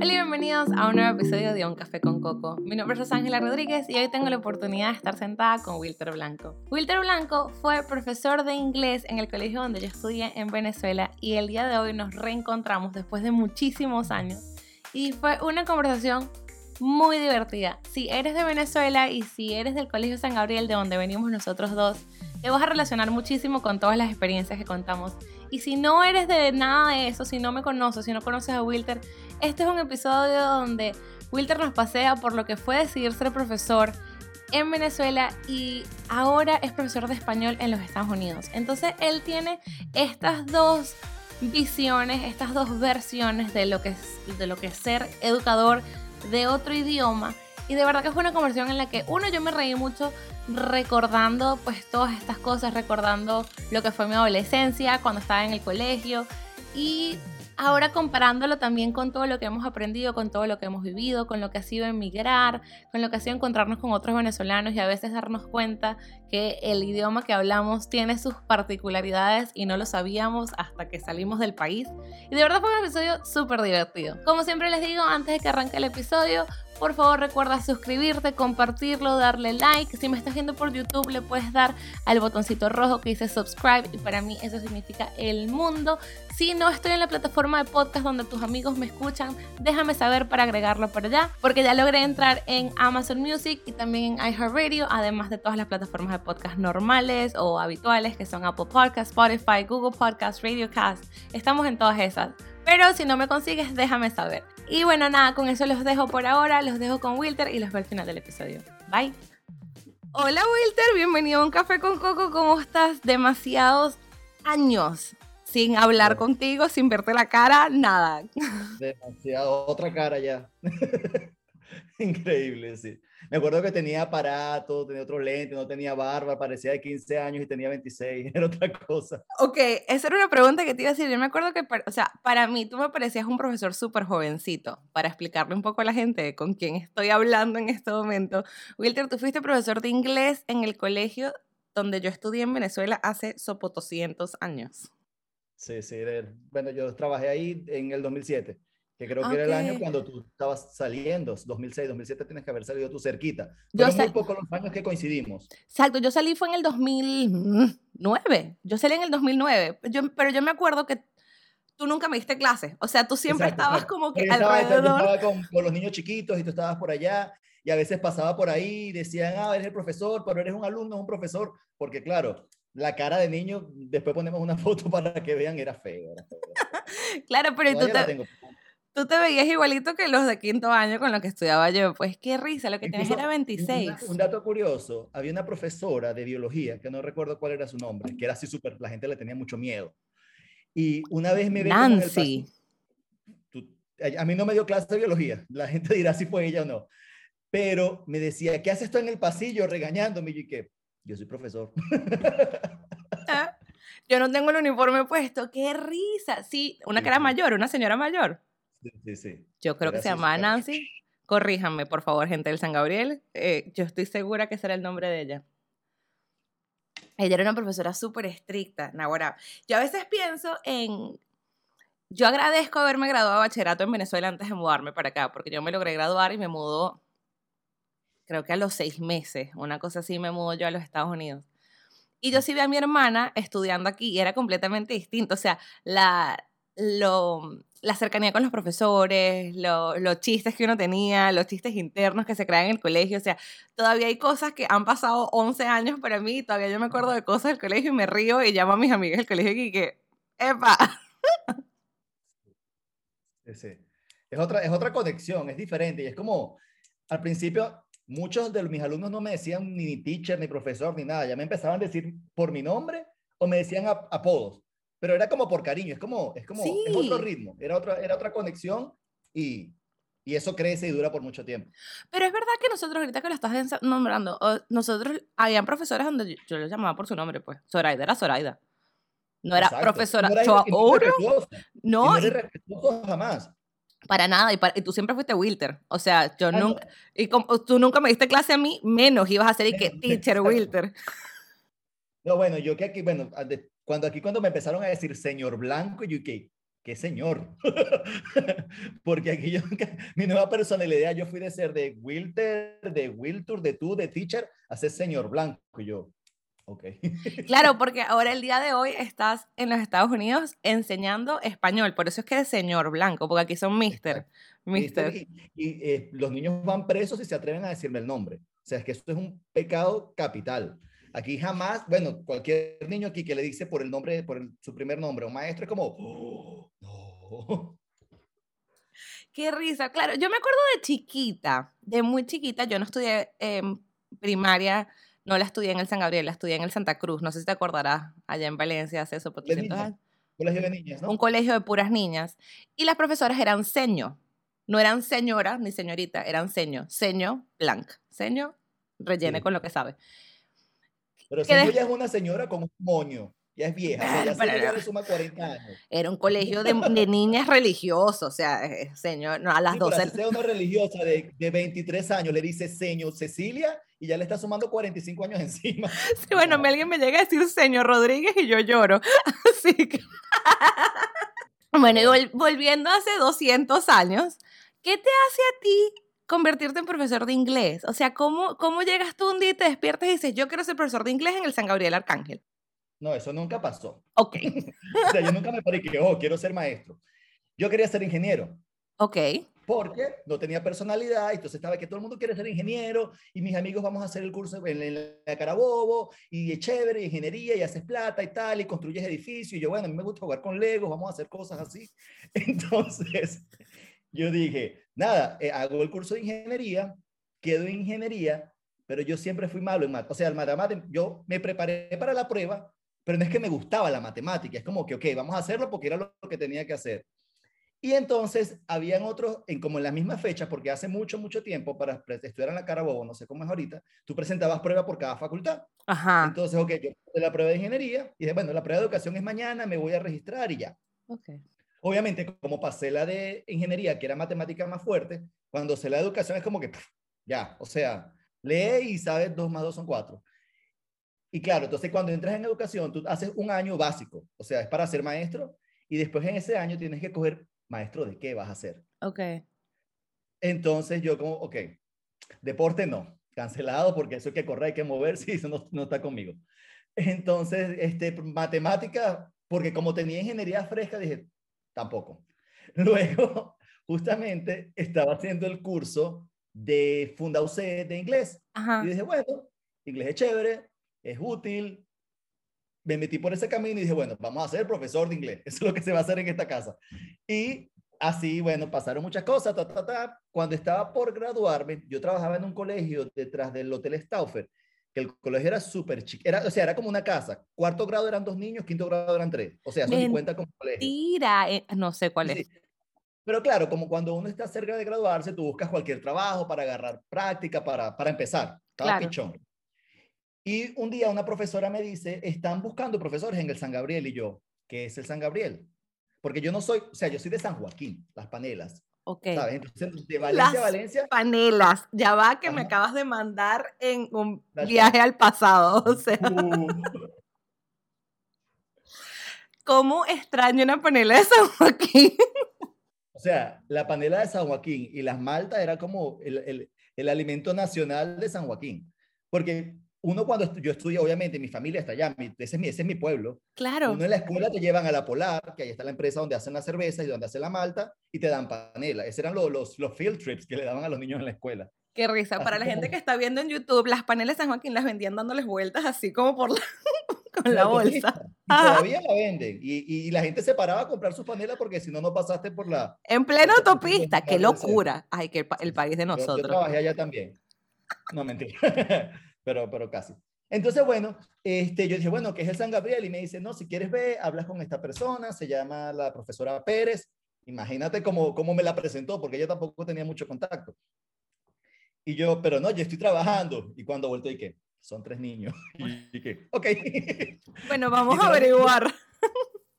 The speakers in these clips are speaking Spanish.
Hola y bienvenidos a un nuevo episodio de Un Café con Coco. Mi nombre es Rosángela Rodríguez y hoy tengo la oportunidad de estar sentada con Wilter Blanco. Wilter Blanco fue profesor de inglés en el colegio donde yo estudié en Venezuela y el día de hoy nos reencontramos después de muchísimos años y fue una conversación muy divertida. Si eres de Venezuela y si eres del Colegio San Gabriel de donde venimos nosotros dos, te vas a relacionar muchísimo con todas las experiencias que contamos. Y si no eres de nada de eso, si no me conoces, si no conoces a Wilter, este es un episodio donde Wilter nos pasea por lo que fue decidir ser profesor en Venezuela y ahora es profesor de español en los Estados Unidos. Entonces él tiene estas dos visiones, estas dos versiones de lo que es, de lo que ser educador de otro idioma. Y de verdad que fue una conversación en la que, uno, yo me reí mucho recordando pues todas estas cosas, recordando lo que fue mi adolescencia, cuando estaba en el colegio y ahora comparándolo también con todo lo que hemos aprendido, con todo lo que hemos vivido, con lo que ha sido emigrar, con lo que ha sido encontrarnos con otros venezolanos y a veces darnos cuenta que el idioma que hablamos tiene sus particularidades y no lo sabíamos hasta que salimos del país. Y de verdad fue un episodio súper divertido. Como siempre les digo, antes de que arranque el episodio, por favor recuerda suscribirte, compartirlo, darle like. Si me estás viendo por YouTube le puedes dar al botoncito rojo que dice subscribe y para mí eso significa el mundo. Si no estoy en la plataforma de podcast donde tus amigos me escuchan, déjame saber para agregarlo por allá, porque ya logré entrar en Amazon Music y también en iHeartRadio, además de todas las plataformas de podcast normales o habituales que son Apple Podcasts, Spotify, Google Podcasts, Radiocast. Estamos en todas esas. Pero si no me consigues, déjame saber. Y bueno, nada, con eso los dejo por ahora, los dejo con Wilter y los veo al final del episodio. Bye. Hola Wilter, bienvenido a un café con Coco. ¿Cómo estás? Demasiados años sin hablar contigo, sin verte la cara, nada. Demasiado, otra cara ya. Increíble, sí. Me acuerdo que tenía aparato, tenía otro lente, no tenía barba, parecía de 15 años y tenía 26, era otra cosa. Ok, esa era una pregunta que te iba a decir. Yo me acuerdo que, o sea, para mí tú me parecías un profesor súper jovencito, para explicarle un poco a la gente con quién estoy hablando en este momento. Wilter, tú fuiste profesor de inglés en el colegio donde yo estudié en Venezuela hace sopo 200 años. Sí, sí, bueno, yo trabajé ahí en el 2007 que creo que era el año cuando tú estabas saliendo, 2006, 2007 tienes que haber salido tú cerquita. Fueron muy pocos los años que coincidimos. Exacto, yo salí fue en el 2009, yo salí en el 2009, yo, pero yo me acuerdo que tú nunca me diste clases, o sea, tú siempre estabas como que alrededor. Yo estaba con, con, los niños chiquitos y tú estabas por allá y a veces pasaba por ahí y decían, ah, eres el profesor, pero eres un alumno, un profesor, porque claro, la cara de niño, después ponemos una foto para que vean, era feo. Era feo, claro, pero tú te tú te veías igualito que los de quinto año con los que estudiaba yo. Pues qué risa, lo que tenías era 26. Un, dato curioso, había una profesora de biología, que no recuerdo cuál era su nombre, que era así súper, la gente le tenía mucho miedo. Y una vez me Nancy. a mí no me dio clase de biología, la gente dirá si fue ella o no. Pero me decía, ¿qué haces tú en el pasillo regañándome? Y yo, Yo soy profesor. Ah, yo no tengo el uniforme puesto, qué risa. Sí, una cara mayor, una señora mayor. Sí, sí, Yo creo que se llama Nancy. Corríjanme, por favor, gente del San Gabriel. Eh, yo estoy segura que será el nombre de ella. Ella era una profesora súper estricta, Nahuara. Yo a veces pienso en... Yo agradezco haberme graduado de bachillerato en Venezuela antes de mudarme para acá, porque yo me logré graduar y me mudó, creo que a los seis meses, una cosa así, me mudó yo a los Estados Unidos. Y yo sí vi a mi hermana estudiando aquí y era completamente distinto. O sea, la, lo, la cercanía con los profesores, los chistes que uno tenía, los chistes internos que se crean en el colegio. O sea, todavía hay cosas que han pasado 11 años para mí, todavía yo me acuerdo de cosas del colegio y me río y llamo a mis amigas del colegio y que, ¡epa! Sí, Es otra, es otra conexión, es diferente y es como, al principio, muchos de mis alumnos no me decían ni teacher, ni profesor, ni nada, ya me empezaban a decir por mi nombre o me decían apodos pero era como por cariño, es como, es como, es otro ritmo, era otra, era otra conexión y, y eso crece y dura por mucho tiempo. Pero es verdad que nosotros, ahorita que lo estás nombrando, nosotros, habían profesores donde yo, lo llamaba por su nombre, pues, Zoraida era Zoraida. No era profesora no No. No jamás. Para nada, y, y, tú siempre fuiste Wilter. O sea, yo nunca, y como, tú nunca me diste clase a mí, menos ibas a ser y que teacher Wilter. No, bueno, yo que aquí, bueno, cuando aquí cuando me empezaron a decir señor blanco, yo ¿qué, qué señor. Porque aquí yo, mi nueva personalidad, yo fui de ser de Wilter, de Wiltur, de tú, de teacher, a ser señor blanco. Y yo, ok. Claro, porque ahora el día de hoy estás en los Estados Unidos enseñando español, por eso es que eres señor blanco, porque aquí son mister. mister. Y, eh, los niños van presos y se atreven a decirme el nombre. O sea, es que esto es un pecado capital. Aquí jamás, bueno, cualquier niño aquí que le dice por el nombre, por su primer nombre, un maestro es como, oh, no. Qué risa, claro. Yo me acuerdo de chiquita, de muy chiquita, yo no estudié en primaria, no la estudié en el San Gabriel, la estudié en el Santa Cruz, no sé si te acordarás, allá en Valencia hace eso por Colegio de niñas, ¿no? Un colegio de puras niñas. Y las profesoras eran seño, no eran señora ni señorita, eran seño, seño blanc, seño rellene con lo que sabe. Pero si ella es una señora con un moño, ya es vieja, ya, se le suma 40 años. Era un colegio de, niñas religiosas, o sea, eh, señor, no, a las sí, 12. Si sea una religiosa de, de, 23 años, le dice señor Cecilia y ya le está sumando 45 años encima. Sí, bueno, alguien me llega a decir señor Rodríguez y yo lloro. Así que. bueno, y volviendo hace 200 años, ¿qué te hace a ti convertirte en profesor de inglés? O sea, ¿cómo, cómo llegas tú un día y te despiertas y dices, yo quiero ser profesor de inglés en el San Gabriel Arcángel? No, eso nunca pasó. Ok. o sea, yo nunca me paré que, oh, quiero ser maestro. Yo quería ser ingeniero. Ok. Porque no tenía personalidad, entonces estaba que todo el mundo quiere ser ingeniero y mis amigos vamos a hacer el curso en, la Carabobo y es chévere, ingeniería y haces plata y tal y construyes edificios y yo, bueno, a mí me gusta jugar con Legos, vamos a hacer cosas así. Entonces, yo dije, nada, eh, hago el curso de ingeniería, quedo en ingeniería, pero yo siempre fui malo en matemáticas. O sea, el matemático, yo me preparé para la prueba, pero no es que me gustaba la matemática, es como que, ok, vamos a hacerlo porque era lo que tenía que hacer. Y entonces habían otros, en, como en la misma fecha, porque hace mucho, mucho tiempo para estudiar en la Carabobo, no sé cómo es ahorita, tú presentabas prueba por cada facultad. Ajá. Entonces, ok, yo hice la prueba de ingeniería y dije, bueno, la prueba de educación es mañana, me voy a registrar y ya. Okay. Obviamente, como pasé la de ingeniería, que era matemática más fuerte, cuando sé la educación es como que, ya, o sea, lee y sabes 2 más 2 son 4. Y claro, entonces cuando entras en educación, tú haces un año básico, o sea, es para ser maestro, y después en ese año tienes que coger maestro de qué vas a ser. Ok. Entonces yo como, ok, deporte no, cancelado porque eso hay que correr, hay que moverse y eso no, no está conmigo. Entonces, este, matemática, porque como tenía ingeniería fresca, dije, tampoco. Luego, justamente, estaba haciendo el curso de Funda UC de inglés. Y dije, bueno, inglés es chévere, es útil. Me metí por ese camino y dije, bueno, vamos a ser profesor de inglés. Eso es lo que se va a hacer en esta casa. Y así, bueno, pasaron muchas cosas. Ta, ta, ta. Cuando estaba por graduarme, yo trabajaba en un colegio detrás del Hotel Stauffer que el colegio era súper chico, era, o sea, era como una casa. Cuarto grado eran dos niños, quinto grado eran tres. O sea, eso cuenta como colegio. Mentira, eh, no sé cuál es. Pero claro, como cuando uno está cerca de graduarse, tú buscas cualquier trabajo para agarrar práctica, para, para empezar. Estaba pichón. Y un día una profesora me dice, están buscando profesores en el San Gabriel. Y yo, ¿qué es el San Gabriel? Porque yo no soy, o sea, yo soy de San Joaquín, Las Panelas. Ok. Entonces, de Valencia a Valencia. Panelas. Ya va que me acabas de mandar en un viaje al pasado. O sea. Uh. ¿Cómo extraño una panela de San Joaquín? O sea, la panela de San Joaquín y las maltas era como el, el, el alimento nacional de San Joaquín. Porque uno cuando yo estudio, obviamente, mi familia está allá, ese, es mi, ese es mi pueblo. Claro. Uno en la escuela te llevan a la Polar, que ahí está la empresa donde hacen la cerveza y donde hacen la malta, y te dan panela. Esos eran los, los, los field trips que le daban a los niños en la escuela. Qué risa. Para la gente que está viendo en YouTube, las panelas de San Joaquín las vendían dándoles vueltas así como por la, con la, bolsa. Y todavía la venden. Y, y, la gente se paraba a comprar sus panelas porque si no, no pasaste por la... En plena autopista. ¡Qué locura! Ay, que el, país de nosotros. Yo, yo trabajé allá también. No, mentira. pero, pero casi. Entonces, bueno, este, yo dije, bueno, ¿qué es el San Gabriel? Y me dice, no, si quieres ver, hablas con esta persona, se llama la profesora Pérez. Imagínate cómo, cómo me la presentó, porque ella tampoco tenía mucho contacto. Y yo, pero no, yo estoy trabajando. Y cuando vuelto, ¿y qué? Son tres niños. Y, qué, ok. Bueno, vamos a averiguar.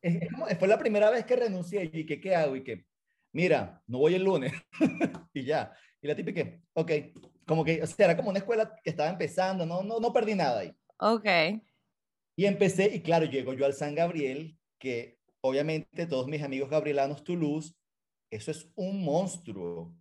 Fue la primera vez que renuncié y que, ¿qué hago? Y que, mira, no voy el lunes. y ya. Y la típica, ok, como que, o sea, era como una escuela que estaba empezando, no, no, no perdí nada ahí. Ok. Y empecé, y claro, llego yo al San Gabriel, que obviamente todos mis amigos gabrielanos Toulouse, eso es un monstruo.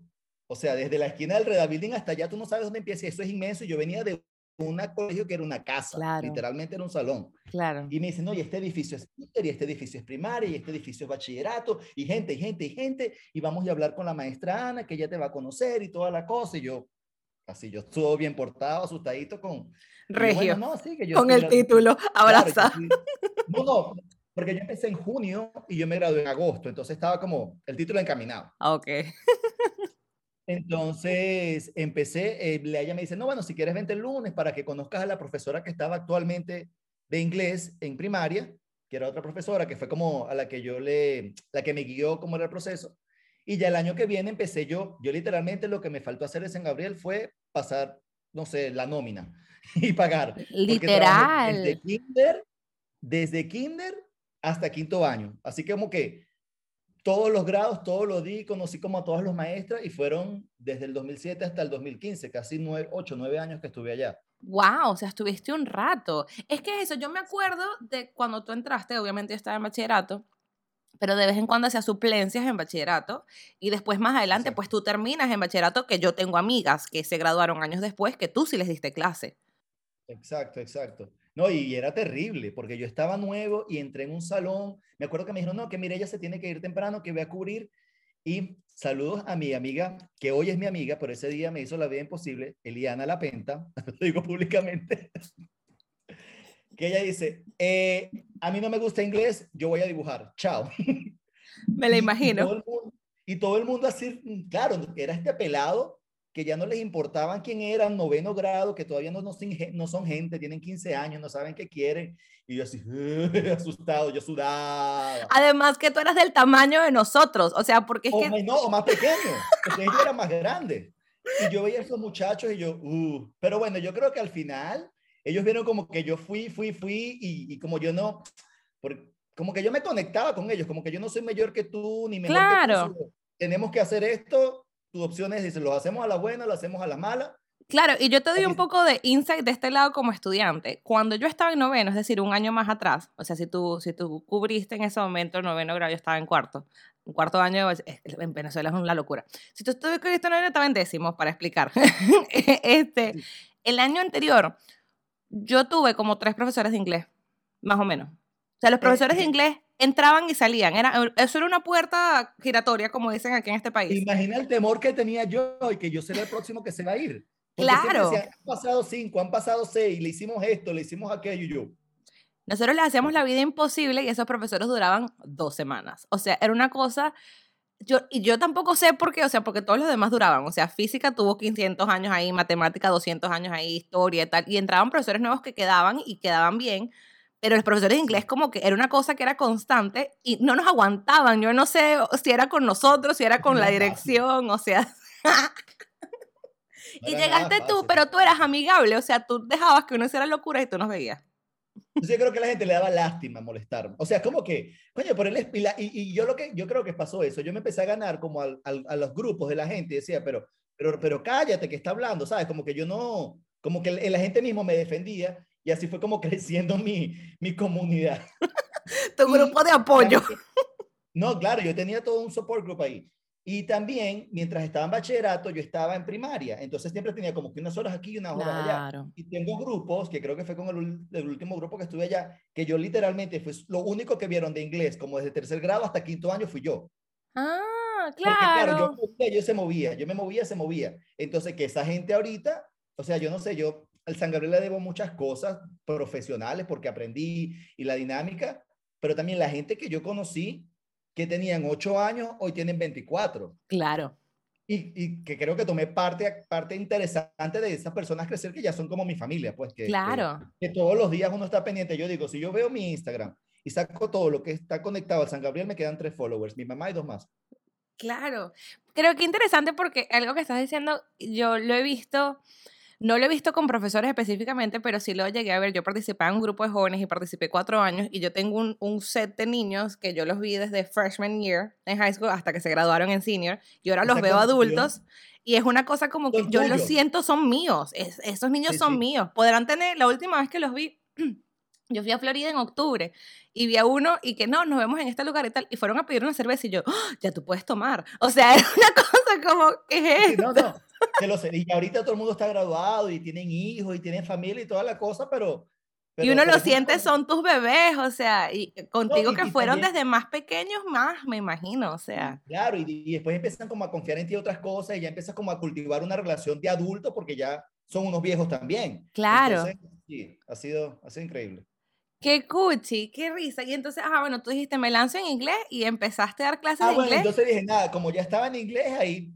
O sea, desde la esquina del Reda Building hasta allá tú no sabes dónde empieza. Eso es inmenso. Yo venía de un colegio que era una casa, literalmente era un salón. Claro. Y me dicen, no, y este edificio es y este edificio es primaria, y este edificio es bachillerato, y gente, y gente, y gente, y vamos a hablar con la maestra Ana, que ella te va a conocer y toda la cosa, y yo, así, yo estuve bien portado, asustadito con... Regio, no, sí, que yo con el título, abraza. no, no, porque yo empecé en junio y yo me gradué en agosto, entonces estaba como el título encaminado. Ah, ok. Entonces empecé, eh, ella me dice, no, bueno, si quieres vente el lunes para que conozcas a la profesora que estaba actualmente de inglés en primaria, que era otra profesora, que fue como a la que yo le, la que me guió cómo era el proceso. Y ya el año que viene empecé yo, yo literalmente lo que me faltó hacer en San Gabriel fue pasar, no sé, la nómina y pagar. Literal. Desde kinder, desde kinder hasta quinto año. Así que como que todos los grados, todos los di, conocí como a todas los maestras y fueron desde el 2007 hasta el 2015, casi nueve, 8, 9 años que estuve allá. Wow, o sea, estuviste un rato. Es que eso, yo me acuerdo de cuando tú entraste, obviamente yo estaba en bachillerato, pero de vez en cuando hacía suplencias en bachillerato y después más adelante, pues tú terminas en bachillerato, que yo tengo amigas que se graduaron años después, que tú sí les diste clase. Exacto, exacto. No, y era terrible, porque yo estaba nuevo y entré en un salón. Me acuerdo que me dijeron, no, que mire, ella se tiene que ir temprano, que voy a cubrir. Y saludos a mi amiga, que hoy es mi amiga, pero ese día me hizo la vida imposible, Eliana Lapenta, lo digo públicamente, que ella dice, eh, a mí no me gusta inglés, yo voy a dibujar, chao. Me la imagino. y todo el mundo así, claro, era este pelado que ya no les importaban quién eran, noveno grado, que todavía no, no, son gente, tienen 15 años, no saben qué quieren. Y yo así, asustado, yo sudaba. Además que tú eras del tamaño de nosotros, o sea, porque es o, que... No, o más pequeño, porque ellos eran más grandes. Y yo veía a esos muchachos y yo, uh. Pero bueno, yo creo que al final ellos vieron como que yo fui, fui, fui y, y como yo no, como que yo me conectaba con ellos, como que yo no soy mayor que tú, ni menor claro. que tú. Tenemos que hacer esto, tu opción es, dice, lo hacemos a la buena, lo hacemos a la mala. Claro, y yo te doy un poco de insight de este lado como estudiante. Cuando yo estaba en noveno, es decir, un año más atrás, o sea, si tú, si tú cubriste en ese momento el noveno grado, yo estaba en cuarto. Un cuarto año en Venezuela es una locura. Si tú estuviste en noveno, estaba en décimo, para explicar. este, el año anterior, yo tuve como tres profesores de inglés, más o menos. O sea, los eh, profesores de inglés entraban y salían. Era, eso era una puerta giratoria, como dicen aquí en este país. Imagina el temor que tenía yo y que yo seré el próximo que se va a ir. claro. han pasado cinco, han pasado seis, le hicimos esto, le hicimos aquello y yo. Nosotros les hacíamos la vida imposible y esos profesores duraban dos semanas. O sea, era una cosa... Yo, y yo tampoco sé por qué, o sea, porque todos los demás duraban. O sea, física tuvo 500 años ahí, matemática 200 años ahí, historia y tal. Y entraban profesores nuevos que quedaban y quedaban bien pero los profesores de inglés como que era una cosa que era constante y no nos aguantaban. Yo no sé si era con nosotros, si era con la dirección, o sea... y llegaste tú, pero tú eras amigable, o sea, tú dejabas que uno hiciera locura y tú nos veías. Yo creo que la gente le daba lástima molestar. O sea, como que, coño, por el y, y, yo lo que yo creo que pasó eso. Yo me empecé a ganar como al, a los grupos de la gente y decía, pero, pero, pero cállate que está hablando, ¿sabes? Como que yo no, como que la gente mismo me defendía y así fue como creciendo mi, mi comunidad. tu grupo de apoyo. No, claro, yo tenía todo un support group ahí. Y también, mientras estaba en bachillerato, yo estaba en primaria. Entonces siempre tenía como que unas horas aquí y unas horas allá. Y tengo grupos, que creo que fue con el, el, último grupo que estuve allá, que yo literalmente fue lo único que vieron de inglés, como desde tercer grado hasta quinto año, fui yo. Ah, claro. Porque, claro, yo, yo se movía, yo me movía, se movía. Entonces, que esa gente ahorita, o sea, yo no sé, yo al San Gabriel le debo muchas cosas profesionales porque aprendí y la dinámica, pero también la gente que yo conocí que tenían 8 años, hoy tienen 24. Claro. Y, y, que creo que tomé parte, parte interesante de esas personas crecer que ya son como mi familia, pues que, claro. que, todos los días uno está pendiente. Yo digo, si yo veo mi Instagram y saco todo lo que está conectado al San Gabriel, me quedan tres followers, mi mamá y dos más. Claro. Creo que interesante porque algo que estás diciendo, yo lo he visto no lo he visto con profesores específicamente, pero sí lo llegué a ver. Yo participé en un grupo de jóvenes y participé cuatro años y yo tengo un, un, set de niños que yo los vi desde freshman year en high school hasta que se graduaron en senior y ahora los veo adultos y es una cosa como que yo lo siento, son míos. esos niños son míos. Podrán tener, la última vez que los vi, Yo fui a Florida en octubre y vi a uno y que no, nos vemos en este lugar y tal. Y fueron a pedir una cerveza y yo, ¡Ah! ya tú puedes tomar. O sea, era una cosa como, ¿qué es No, no, que lo sé. Y ahorita todo el mundo está graduado y tienen hijos y tienen familia y toda la cosa, pero... y pero uno por lo ejemplo, siente, son tus bebés, o sea, y contigo y- que y fueron también- desde más pequeños, más, me imagino, o sea. Claro, y, y después empiezan como a confiar en ti otras cosas y ya empiezas como a cultivar una relación de adulto porque ya son unos viejos también. Claro. Entonces, sí, ha sido, ha sido increíble. Qué cuchi, qué risa. Y entonces, ah, bueno, tú dijiste, me lanzo en inglés y empezaste a dar clases Ah, de bueno, inglés. entonces dije, nada, como ya estaba en inglés, ahí,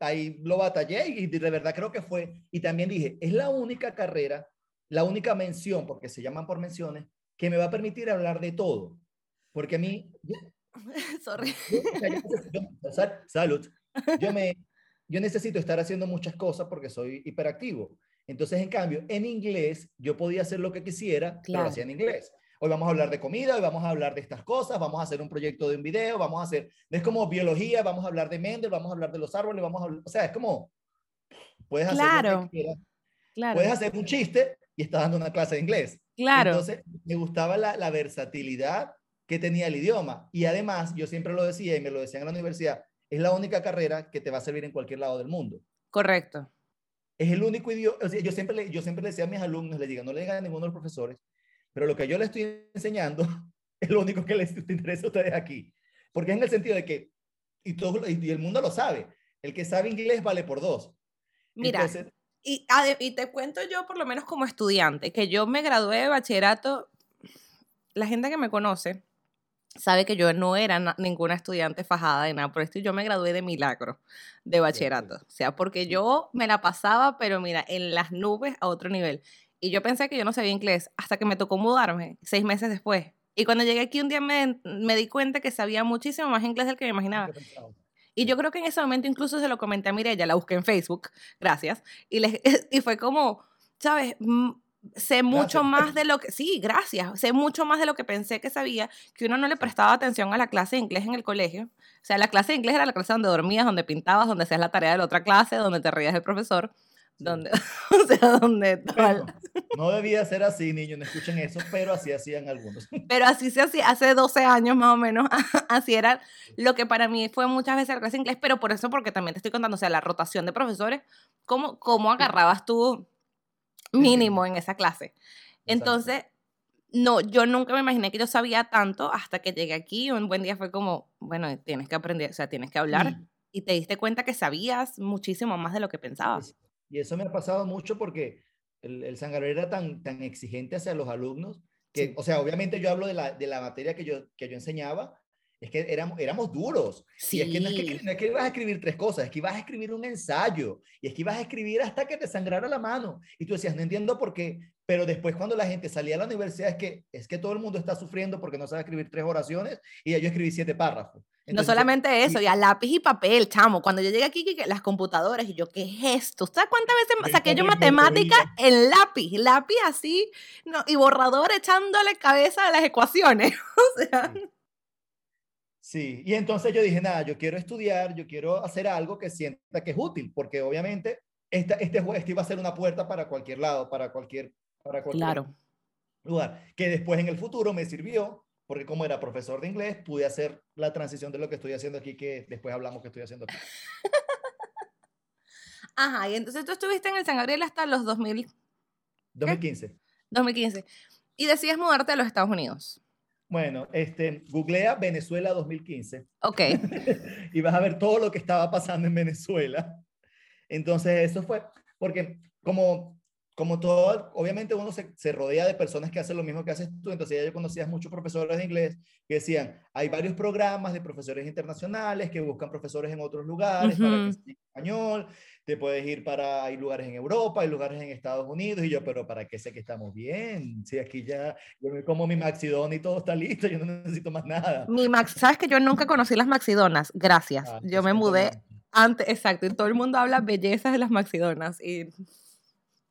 ahí lo batallé y de verdad creo que fue. Y también dije, es la única carrera, la única mención, porque se llaman por menciones, que me va a permitir hablar de todo. Porque a mí, yo- Sorry. yo- yo sal- salud. Yo, me, yo necesito estar haciendo muchas cosas porque soy hiperactivo. Entonces, en cambio, en inglés yo podía hacer lo que quisiera, pero Claro. lo hacía en inglés. Hoy vamos a hablar de comida, hoy vamos a hablar de estas cosas, vamos a hacer un proyecto de un video, vamos a hacer, es como biología, vamos a hablar de Mendel, vamos a hablar de los árboles, vamos a hablar, o sea, es como, puedes hacer lo Claro. que quieras, Claro, puedes hacer un chiste y estás dando una clase de inglés. claro. Entonces, me gustaba la, la versatilidad que tenía el idioma. Y además, yo siempre lo decía y me lo decían en la universidad, es la única carrera que te va a servir en cualquier lado del mundo. Correcto. Es el único idioma, o sea, yo siempre, le, yo siempre le decía a mis alumnos, les digo, no le digan a ninguno de los profesores, pero lo que yo les estoy enseñando es lo único que les interesa a ustedes aquí. Porque es en el sentido de que, y, todo, y el mundo lo sabe, el que sabe inglés vale por dos. Mira, Entonces, y, te cuento yo, por lo menos como estudiante, que yo me gradué de bachillerato. La gente que me conoce sabe que yo no era na- ninguna estudiante fajada de nada por esto. y Yo me gradué de milagro de bachillerato. O sea, porque yo me la pasaba, pero mira, en las nubes a otro nivel. Y yo pensé que yo no sabía inglés hasta que me tocó mudarme seis meses después. Y cuando llegué aquí un día me, me di cuenta que sabía muchísimo más inglés del que me imaginaba. Y yo creo que en ese momento incluso se lo comenté a Mirella, la busqué en Facebook, gracias, y, le, y fue como, ¿sabes? Mm, Sé mucho Gracias. más de lo que, sí, gracias, sé mucho más de lo que pensé que sabía, que uno no le prestaba atención a la clase de inglés en el colegio. O sea, la clase de inglés era la clase donde dormías, donde pintabas, donde hacías la tarea de la otra clase, donde te reías del profesor. Donde, o sea, donde... No debía ser así, niños, no escuchen eso, pero así hacían algunos. Pero así se hacía hace 12 años más o menos. Así era lo que para mí fue muchas veces la clase de inglés, pero por eso, porque también te estoy contando, o sea, la rotación de profesores, ¿cómo, cómo agarrabas tú mínimo en esa clase? Entonces, no, yo nunca me imaginé que yo sabía tanto hasta que llegué aquí y un buen día fue como, bueno, tienes que aprender, o sea, tienes que hablar y te diste cuenta que sabías muchísimo más de lo que pensabas. Y eso me ha pasado mucho porque el, el San Gabriel era tan, tan exigente hacia los alumnos que, Sí. o sea, obviamente yo hablo de la, de la materia que yo, que yo enseñaba, es que éramos, éramos duros. Y es que no es que, Sí. no es que ibas a escribir tres cosas, es que ibas a escribir un ensayo y es que ibas a escribir hasta que te sangrara la mano. Y tú decías, no entiendo por qué, pero después cuando la gente salía a la universidad es que, es que todo el mundo está sufriendo porque no sabe escribir tres oraciones y ya yo escribí siete párrafos. No Entonces, solamente eso, y- ya lápiz y papel, chamo. Cuando yo llegué aquí, que- que las computadoras, y yo, ¿qué es esto? ¿Sabes cuántas veces saqué yo también me matemática reía. en lápiz? Lápiz así, no, y borrador echándole cabeza a las ecuaciones. O sea, Sí. Sí, y entonces yo dije, nada, yo quiero estudiar, yo quiero hacer algo que sienta que es útil, porque obviamente esta, este, jue- este iba a ser una puerta para cualquier lado, para cualquier, para cualquier claro. lugar, que después en el futuro me sirvió, porque como era profesor de inglés, pude hacer la transición de lo que estoy haciendo aquí, que después hablamos que estoy haciendo aquí. Ajá, y entonces tú estuviste en el San Gabriel hasta los 2000, 2015. 2015 y decides mudarte a los Estados Unidos. Bueno, este, googlea Venezuela 2015 Ok, y vas a ver todo lo que estaba pasando en Venezuela. Entonces, eso fue, porque como, como todo, obviamente uno se, se rodea de personas que hacen lo mismo que haces tú, entonces ya yo conocía muchos profesores de inglés que decían, hay varios programas de profesores internacionales que buscan profesores en otros lugares para que enseñen español, te puedes ir para, hay lugares en Europa, hay lugares en Estados Unidos, y yo, pero ¿para qué sé que estamos bien? Si aquí ya, yo me como mi maxidón y todo está listo, yo no necesito más nada. mi Max, sabes que yo nunca conocí las maxidonas, gracias. Ah, yo me mudé antes, exacto, y todo el mundo habla bellezas de las maxidonas y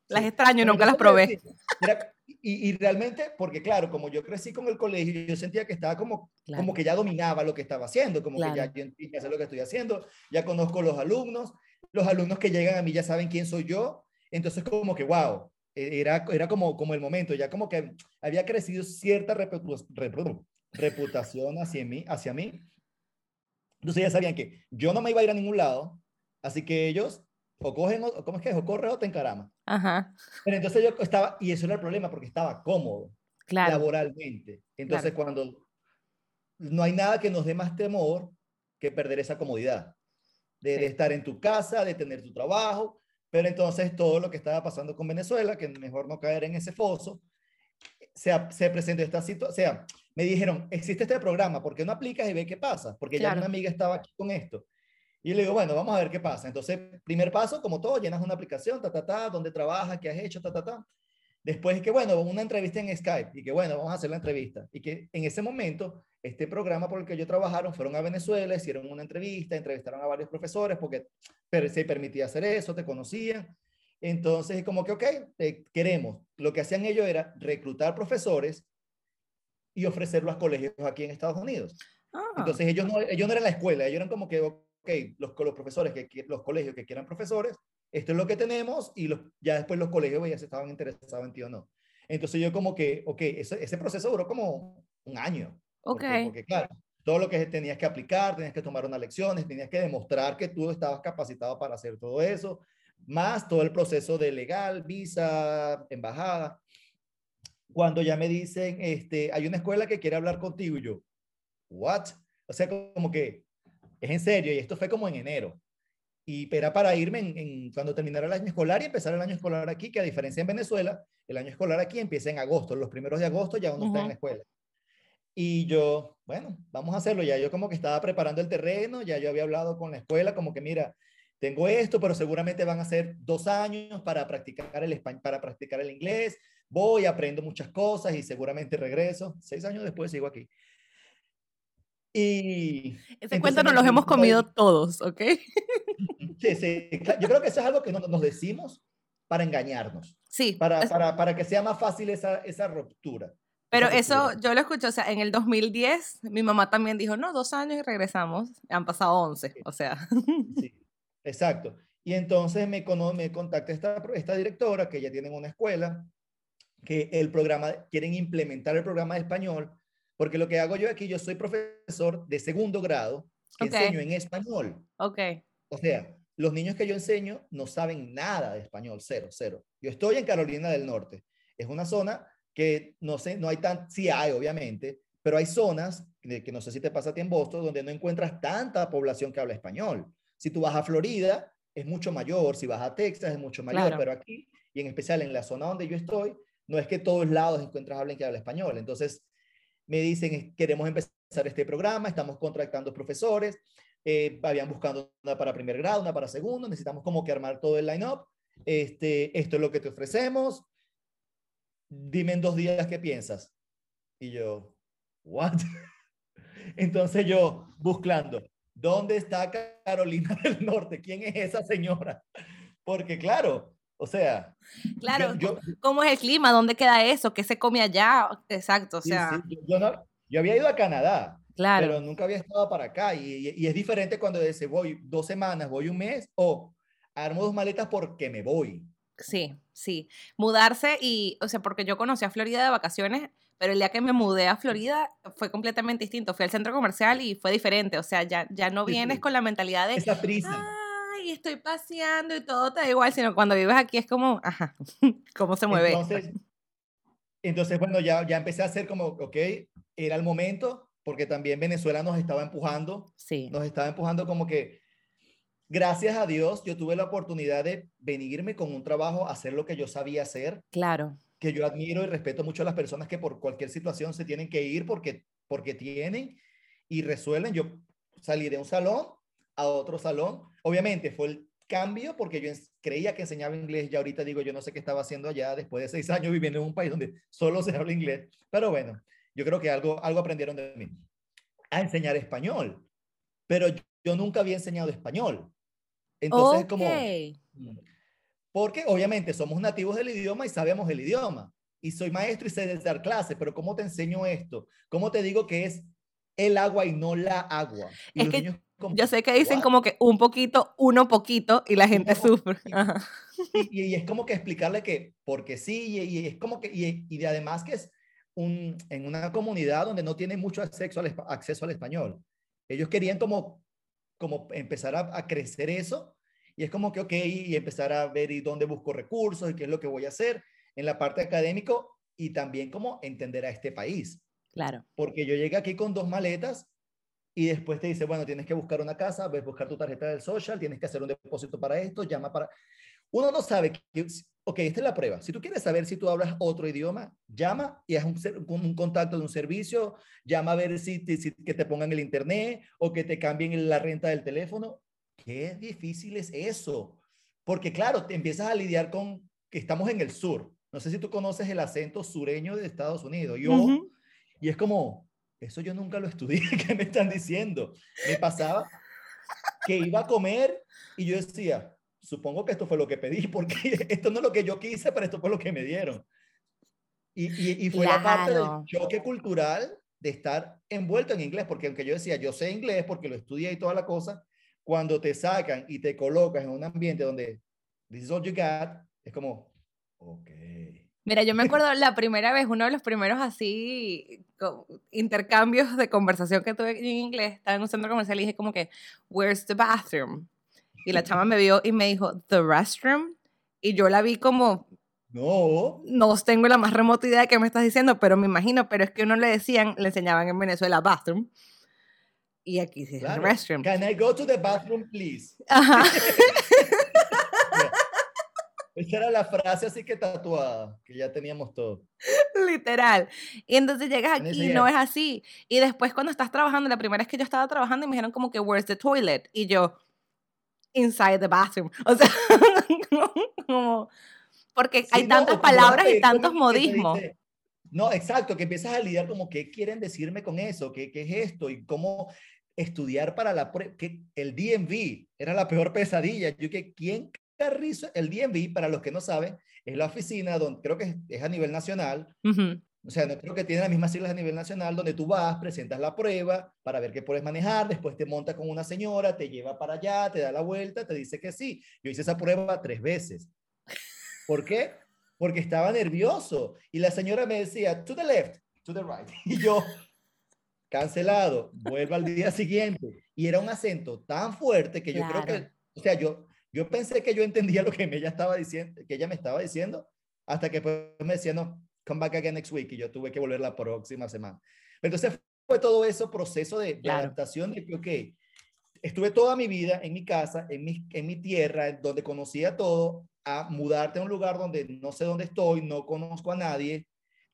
las Sí. extraño, nunca las probé. era- y, y realmente, porque claro, como yo crecí con el colegio, yo sentía que estaba como, Claro. como que ya dominaba lo que estaba haciendo, como que ya Claro. yo qué hacer lo que estoy haciendo, ya conozco los alumnos, los alumnos que llegan a mí ya saben quién soy yo, entonces como que, wow, e, era, era como, como el momento, ya como que había crecido cierta reputación hacia mí, hacia mí. Entonces ya sabían que yo no me iba a ir a ningún lado, así que ellos o cogen, o, ¿cómo es que es? O corre o te encarama. Ajá. Pero entonces yo estaba, y eso era el problema, porque estaba cómodo laboralmente. Entonces cuando no hay nada que nos dé más temor que perder esa comodidad, de, de, estar en tu casa, de tener tu trabajo, pero entonces todo lo que estaba pasando con Venezuela, que mejor no caer en ese foso, se, se presentó esta situación, o sea, me dijeron, existe este programa, ¿por qué no aplicas y ve qué pasa? Porque ya una amiga estaba aquí con esto. Y le digo, bueno, vamos a ver qué pasa. Entonces, primer paso, como todo, llenas una aplicación, ta, ta, ta, dónde trabajas, qué has hecho, ta, ta, ta. Después, que bueno, una entrevista en Skype y que bueno, vamos a hacer la entrevista. Y que en ese momento, este programa por el que yo trabajaron fueron a Venezuela, hicieron una entrevista, entrevistaron a varios profesores porque se permitía hacer eso, te conocían. Entonces, como que, ok, queremos. Lo que hacían ellos era reclutar profesores y ofrecerlo a colegios aquí en Estados Unidos. Ah. Entonces, ellos no, ellos no eran la escuela, ellos eran como que, ok, los, los profesores, que, los colegios que quieran profesores, esto es lo que tenemos y los, ya después los colegios ya se estaban interesados en ti o no. Entonces yo como que, ok, ese, ese proceso duró como un año. Ok. Porque, claro, todo lo que tenías que aplicar, tenías que tomar unas lecciones, tenías que demostrar que tú estabas capacitado para hacer todo eso, más todo el proceso de legal, visa, embajada. Cuando ya me dicen, este, hay una escuela que quiere hablar contigo y yo, ¿what? O sea, como que es en serio y esto fue como en enero y era para irme en, cuando terminara el año escolar y empezar el año escolar aquí, que a diferencia en Venezuela, el año escolar aquí empieza en agosto, los primeros de agosto ya uno está en la escuela. Y yo, bueno, vamos a hacerlo, ya yo como que estaba preparando el terreno, ya yo había hablado con la escuela, como que mira, tengo esto, pero seguramente van a ser dos años para practicar el español, para practicar el inglés, voy, aprendo muchas cosas y seguramente regreso. Seis años después sigo aquí. Y ese cuento nos los hemos comido todos, ¿ok? Sí, sí. Yo creo que eso es algo que nos decimos para engañarnos. Sí. Para, para, para que sea más fácil esa, esa ruptura. Pero eso yo lo escucho, o sea, en el 2010 mi mamá también dijo, no, dos años y regresamos, han pasado 11, o sea. Sí, exacto. Y entonces me, me contacta esta, esta directora, que ya tienen una escuela, que el programa, quieren implementar el programa de español, porque lo que hago yo aquí, yo soy profesor de segundo grado, que enseño en español. Ok. O sea, los niños que yo enseño no saben nada de español, cero, cero. Yo estoy en Carolina del Norte. Es una zona que no sé, no hay tan, sí hay obviamente, pero hay zonas que, que no sé si te pasa a ti en Boston, donde no encuentras tanta población que habla español. Si tú vas a Florida, es mucho mayor, si vas a Texas es mucho mayor, pero aquí, y en especial en la zona donde yo estoy, no es que todos lados encuentras a alguien que habla español. Entonces, me dicen, queremos empezar este programa, estamos contratando profesores, eh, habían buscando una para primer grado, una para segundo, necesitamos como que armar todo el line-up. Este, esto es lo que te ofrecemos. Dime en dos días qué piensas. Y yo, ¿what? Entonces yo buscando, ¿dónde está Carolina del Norte? ¿Quién es esa señora? Porque claro, o sea. Claro, ¿cómo es el clima? ¿Dónde queda eso? ¿Qué se come allá? Exacto, o sea. Yo, yo, había ido a Canadá pero nunca había estado para acá y, y, es diferente cuando dice voy dos semanas, voy un mes o armo dos maletas porque me voy. Sí, sí. Mudarse y, o sea, porque yo conocí a Florida de vacaciones, pero el día que me mudé a Florida fue completamente distinto. Fui al centro comercial y fue diferente. O sea, ya, ya no vienes con la mentalidad de... Esa prisa. Ay, estoy paseando y todo te da igual, sino cuando vives aquí es como, ajá, cómo se mueve. Entonces, entonces bueno, ya, ya empecé a hacer como, ok, era el momento, porque también Venezuela nos estaba empujando, sí. nos estaba empujando como que, gracias a Dios, yo tuve la oportunidad de venirme con un trabajo, hacer lo que yo sabía hacer. Claro. Que yo admiro y respeto mucho a las personas que por cualquier situación se tienen que ir porque, porque tienen y resuelven. Yo salí de un salón a otro salón. Obviamente fue el cambio porque yo creía que enseñaba inglés y ahorita digo, yo no sé qué estaba haciendo allá después de seis años viviendo en un país donde solo se habla inglés. Pero bueno, yo creo que algo, algo aprendieron de mí. A enseñar español. Pero yo, nunca había enseñado español. Entonces, como... Mm, porque obviamente somos nativos del idioma y sabemos el idioma. Y soy maestro y sé dar clases, pero ¿cómo te enseño esto? ¿Cómo te digo que es el agua y no la agua? es que yo sé que dicen como que un poquito, uno poquito, y la gente sufre. Y, y, es como que explicarle que, porque sí, y, es como que, y, y además que es un, en una comunidad donde no tiene mucho acceso al, acceso al español. Ellos querían como, como empezar a, a crecer eso y es como que, ok, y empezar a ver y dónde busco recursos y qué es lo que voy a hacer en la parte académico y también como entender a este país. Claro. Porque yo llegué aquí con dos maletas y después te dice, bueno, tienes que buscar una casa, ves buscar tu tarjeta del social, tienes que hacer un depósito para esto, llama para... Uno no sabe que, ok, esta es la prueba. Si tú quieres saber si tú hablas otro idioma, llama y haz un, un contacto de un servicio, llama a ver si, si, que te pongan el internet o que te cambien la renta del teléfono. Qué difícil es eso. Porque claro, te empiezas a lidiar con que estamos en el sur. No sé si tú conoces el acento sureño de Estados Unidos. Yo, y es como, eso yo nunca lo estudié, ¿qué me están diciendo? Me pasaba que iba a comer y yo decía, supongo que esto fue lo que pedí, porque esto no es lo que yo quise, pero esto fue lo que me dieron. Y, y, fue la parte del choque cultural de estar envuelto en inglés, porque aunque yo decía, yo sé inglés porque lo estudié y toda la cosa, cuando te sacan y te colocas en un ambiente donde this is all you got, es como, ok. Mira, yo me acuerdo la primera vez, uno de los primeros así intercambios de conversación que tuve en inglés, estaba en un centro comercial y dije como que, where's the bathroom? Y la chama me vio y me dijo, the restroom. Y yo la vi como, no. No tengo la más remota idea de qué me estás diciendo, pero me imagino, pero es que uno le decían, le enseñaban en Venezuela bathroom. Y aquí dice the restroom. Can I go to the bathroom, please? Ajá. Esa era la frase así que tatuada, que ya teníamos todo. Literal. Y entonces llegas aquí y no es así. Y después cuando estás trabajando, la primera vez que yo estaba trabajando y me dijeron como que, where's the toilet? Y yo, inside the bathroom. O sea, como, porque hay tantas palabras y tantos modismos. no, exacto, que empiezas a lidiar como, ¿qué quieren decirme con eso? ¿Qué, qué es esto? Y cómo estudiar para la prueba, que el DMV era la peor pesadilla. Yo que, ¿quién Carrizo, el DMV, para los que no saben, es la oficina donde creo que es, a nivel nacional. O sea, no creo que tiene las mismas siglas a nivel nacional, donde tú vas, presentas la prueba para ver qué puedes manejar, después te monta con una señora, te lleva para allá, te da la vuelta, te dice que sí. Yo hice esa prueba tres veces. ¿Por qué? Porque estaba nervioso. Y la señora me decía, to the left, to the right. Y yo, cancelado, vuelvo al día siguiente. Y era un acento tan fuerte que yo creo que, o sea, yo, yo pensé que yo entendía lo que ella estaba diciendo, que ella me estaba diciendo, hasta que pues me decía, no, come back again next week, y yo tuve que volver la próxima semana. Entonces fue todo eso proceso de, adaptación de que, ok, estuve toda mi vida en mi casa, en mi, en mi tierra, donde conocía todo, a mudarte a un lugar donde no sé dónde estoy, no conozco a nadie,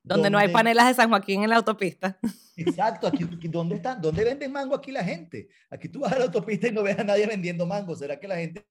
donde, no hay panelas de San Joaquín en la autopista. Exacto, aquí, ¿dónde están? ¿Dónde venden mango aquí la gente? Aquí tú vas a la autopista y no ves a nadie vendiendo mango. ¿Será que la gente...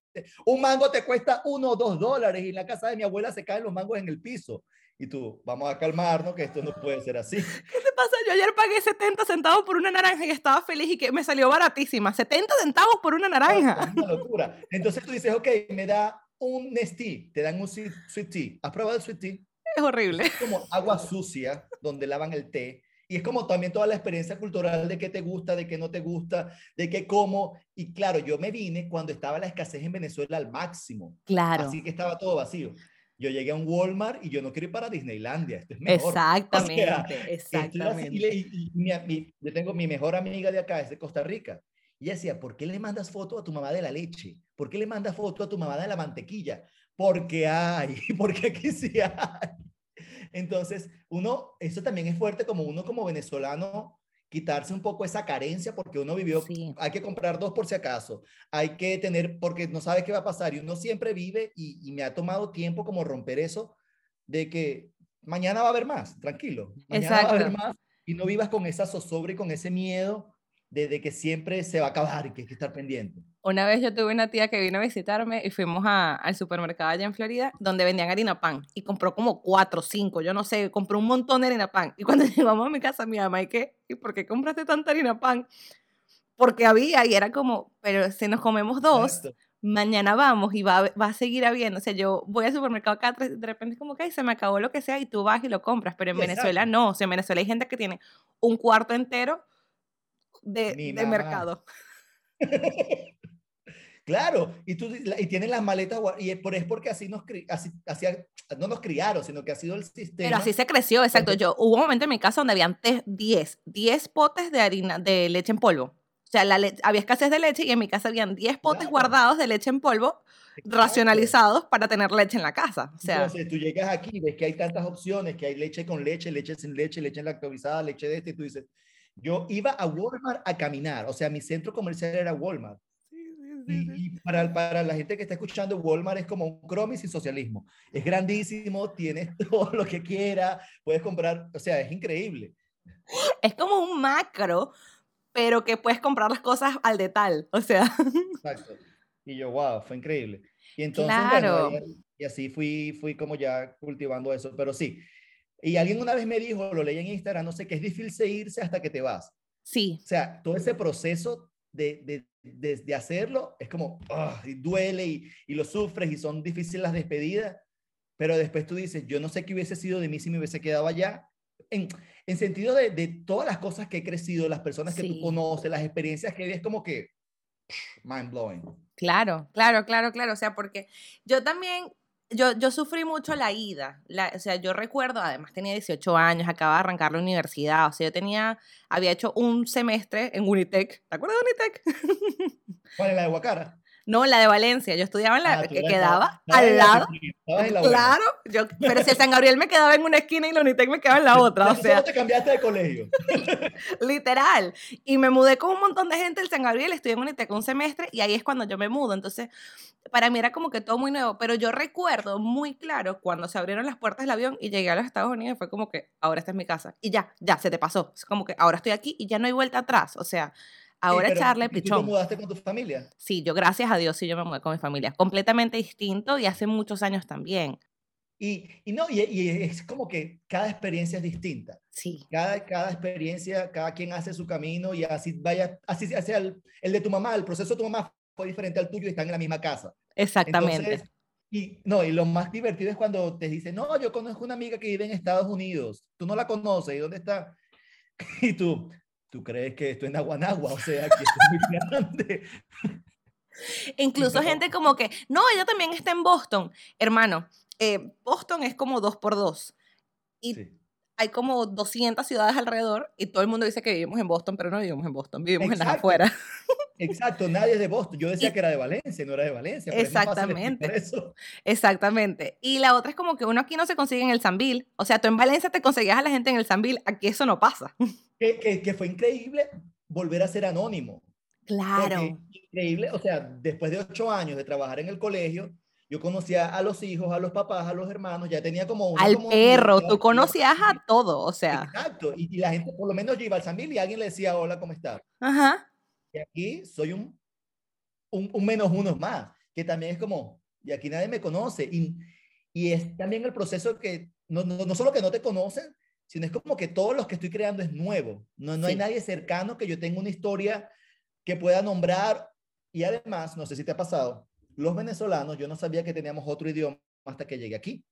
Un mango te cuesta uno o dos dólares y en la casa de mi abuela se caen los mangos en el piso. Y tú, vamos a calmarnos, que esto no puede ser así. ¿Qué te pasa? Yo ayer pagué 70 centavos por una naranja y estaba feliz y que me salió baratísima. 70 centavos por una naranja. Es una locura. Entonces tú dices, ok, me da un Nestí, te dan un sweet tea. ¿Has probado el sweet tea? Es horrible. Es como agua sucia donde lavan el té. Y es como también toda la experiencia cultural de qué te gusta, de qué no te gusta, de qué como. Y claro, yo me vine cuando estaba la escasez en Venezuela al máximo. Claro. Así que estaba todo vacío. Yo llegué a un Walmart y yo no quiero ir para Disneylandia. Esto es mejor. Exactamente. exactamente. Y, yo tengo mi mejor amiga de acá, es de Costa Rica. Y ella decía, ¿por qué le mandas foto a tu mamá de la leche? ¿Por qué le mandas foto a tu mamá de la mantequilla? Porque hay, porque aquí sí hay. Entonces, uno, eso también es fuerte como uno como venezolano quitarse un poco esa carencia porque uno vivió, hay que comprar dos por si acaso, hay que tener, porque no sabe qué va a pasar y uno siempre vive y, me ha tomado tiempo como romper eso de que mañana va a haber más, tranquilo, mañana va a haber más y no vivas con esa zozobra y con ese miedo de, que siempre se va a acabar y que hay que estar pendiente. Una vez yo tuve una tía que vino a visitarme y fuimos al supermercado allá en Florida donde vendían harina pan y compró como cuatro, cinco, yo no sé, compró un montón de harina pan. Y cuando llegamos a mi casa, mi mamá, ¿y qué? ¿Y por qué compraste tanta harina pan? Porque había y era como, pero si nos comemos dos, mañana vamos y va, va, a seguir habiendo. O sea, yo voy al supermercado acá, de repente es como que se me acabó lo que sea y tú vas y lo compras, pero en Venezuela no. O sea, en Venezuela hay gente que tiene un cuarto entero de, de mercado. Claro, y, tú, y tienen las maletas, y es, por, es porque así nos, así, así, no nos criaron, sino que ha sido el sistema. Pero así se creció, exacto. Yo, hubo un momento en mi casa donde habían 10, 10 potes de harina, de leche en polvo. O sea, la había escasez de leche y en mi casa habían 10 potes guardados de leche en polvo racionalizados para tener leche en la casa. O sea, Entonces tú llegas aquí y ves que hay tantas opciones, que hay leche con leche, leche sin leche, leche lactobizada, leche de este, y tú dices, yo iba a Walmart a caminar, o sea, mi centro comercial era Walmart. Y, para, para, la gente que está escuchando, Walmart es como un Cromis y socialismo. Es grandísimo, tienes todo lo que quiera, puedes comprar, o sea, es increíble. Es como un macro, pero que puedes comprar las cosas al detalle, o sea. Exacto. Y yo, wow, fue increíble. Y entonces, claro. y así fui, fui como ya cultivando eso, pero sí. Y alguien una vez me dijo, lo leí en Instagram, no sé, que es difícil irse hasta que te vas. Sí. O sea, todo ese proceso de, de, de, hacerlo es como, ah, y duele y, y, lo sufres y son difíciles las despedidas, pero después tú dices, yo no sé qué hubiese sido de mí si me hubiese quedado allá. En, en sentido de, de todas las cosas que he crecido, las personas que tú conoces, las experiencias que es como que mind blowing. Claro, claro, claro, claro. O sea, porque yo también, yo, yo sufrí mucho la ida. o sea, yo recuerdo, además tenía 18 años, acababa de arrancar la universidad. O sea, yo tenía, había hecho un semestre en Unitec. ¿Te acuerdas de Unitec? ¿Cuál es la de? No, la de Valencia. Yo estudiaba en la ah, que quedaba al lado. claro, yo, pero si el San Gabriel me quedaba en una esquina y la Unitec me quedaba en la otra. o sea, te cambiaste de colegio. literal. Y me mudé con un montón de gente del San Gabriel, estudié en Unitec un semestre y ahí es cuando yo me mudo. Entonces, para mí era como que todo muy nuevo. Pero yo recuerdo muy claro cuando se abrieron las puertas del avión y llegué a los Estados Unidos, fue como que ahora esta es mi casa. Y ya, ya, se te pasó. Es como que ahora estoy aquí y ya no hay vuelta atrás. O sea, Ahora sí, pichón. ¿Tú te mudaste con tu familia? Sí, yo gracias a Dios sí yo me mudé con mi familia. Completamente distinto y hace muchos años también. Y, y no, y, y, es como que cada experiencia es distinta. Sí. Cada, cada experiencia, cada quien hace su camino y así vaya, así sea el, el de tu mamá, el proceso de tu mamá fue diferente al tuyo y están en la misma casa. Exactamente. y no, y lo más divertido es cuando te dicen, no, yo conozco una amiga que vive en Estados Unidos, tú no la conoces, ¿y dónde está? Y tú, tú crees que esto es Naguanagua, o sea, que esto es muy grande. Incluso gente como que, no, ella también está en Boston. Hermano, eh, Boston es como dos por dos. Y hay como 200 ciudades alrededor y todo el mundo dice que vivimos en Boston, pero no vivimos en Boston, vivimos en las afueras. Exacto, nadie es de Boston. Yo decía que era de Valencia, no era de Valencia. Exactamente. Exactamente. Y la otra es como que uno aquí no se consigue en el Sambil. O sea, tú en Valencia te conseguías a la gente en el Sambil, aquí eso no pasa. Que, que, fue increíble volver a ser anónimo. Claro. increíble, o sea, después de ocho años de trabajar en el colegio, yo conocía a los hijos, a los papás, a los hermanos, ya tenía como un... Al perro, tú conocías a todo, o sea. Exacto, y, la gente, por lo menos yo iba al Sambil y alguien le decía, hola, ¿cómo estás? Ajá. Y aquí soy un, un, menos uno más, que también es como, y aquí nadie me conoce. Y, y es también el proceso que, no, no, no solo que no te conocen, sino es como que todos los que estoy creando es nuevo. No, no hay nadie cercano que yo tenga una historia que pueda nombrar. Y además, no sé si te ha pasado, los venezolanos, yo no sabía que teníamos otro idioma hasta que llegué aquí.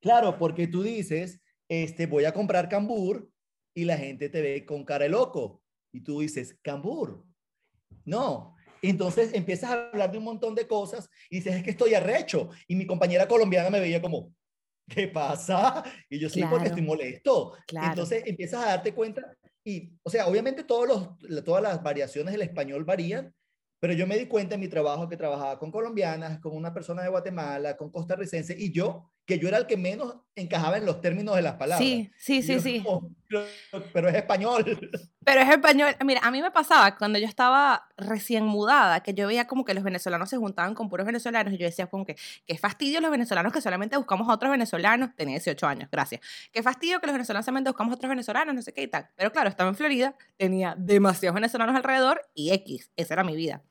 Claro, porque tú dices, este, voy a comprar cambur y la gente te ve con cara de loco. Y tú dices, cambur. No. Entonces empiezas a hablar de un montón de cosas y dices, es que estoy arrecho. Y mi compañera colombiana me veía como, ¿qué pasa? Y yo sí, porque estoy molesto. Entonces empiezas a darte cuenta y, o sea, obviamente todos los, todas las variaciones del español varían, pero yo me di cuenta en mi trabajo que trabajaba con colombianas, con una persona de Guatemala, con costarricense, y yo, que yo era el que menos encajaba en los términos de las palabras. Sí, sí, sí, sí. pero es español. Pero es español. Mira, a mí me pasaba cuando yo estaba recién mudada, que yo veía como que los venezolanos se juntaban con puros venezolanos, y yo decía como que, qué fastidio los venezolanos que solamente buscamos a otros venezolanos. Tenía 18 años, gracias. Qué fastidio que los venezolanos solamente buscamos a otros venezolanos, no sé qué y tal. Pero claro, estaba en Florida, tenía demasiados venezolanos alrededor y X, esa era mi vida.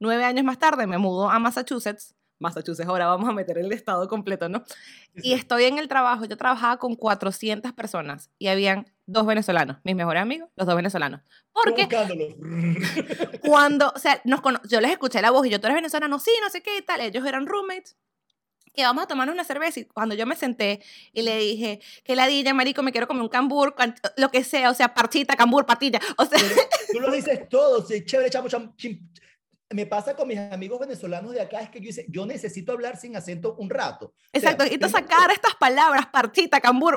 Nueve años más tarde me mudo a Massachusetts. Massachusetts, ahora vamos a meter el estado completo, ¿no? Y estoy en el trabajo, yo trabajaba con 400 personas y habían dos venezolanos, mis mejores amigos, los dos venezolanos. Porque cuando, o sea, nos yo les escuché la voz y yo, tú eres venezolano, sí, no sé qué y tal, ellos eran roommates que vamos a tomarnos una cerveza. Y cuando yo me senté y le dije, que la dilla, marico, me quiero comer un cambur, lo que sea, o sea, parchita, cambur, patilla, o sea... tú lo dices todo, sí, chévere, chamo, cham, me pasa con mis amigos venezolanos de acá, es que yo, dice, yo necesito hablar sin acento un rato. Exacto, y tú sacar estas palabras, parchita, cambur.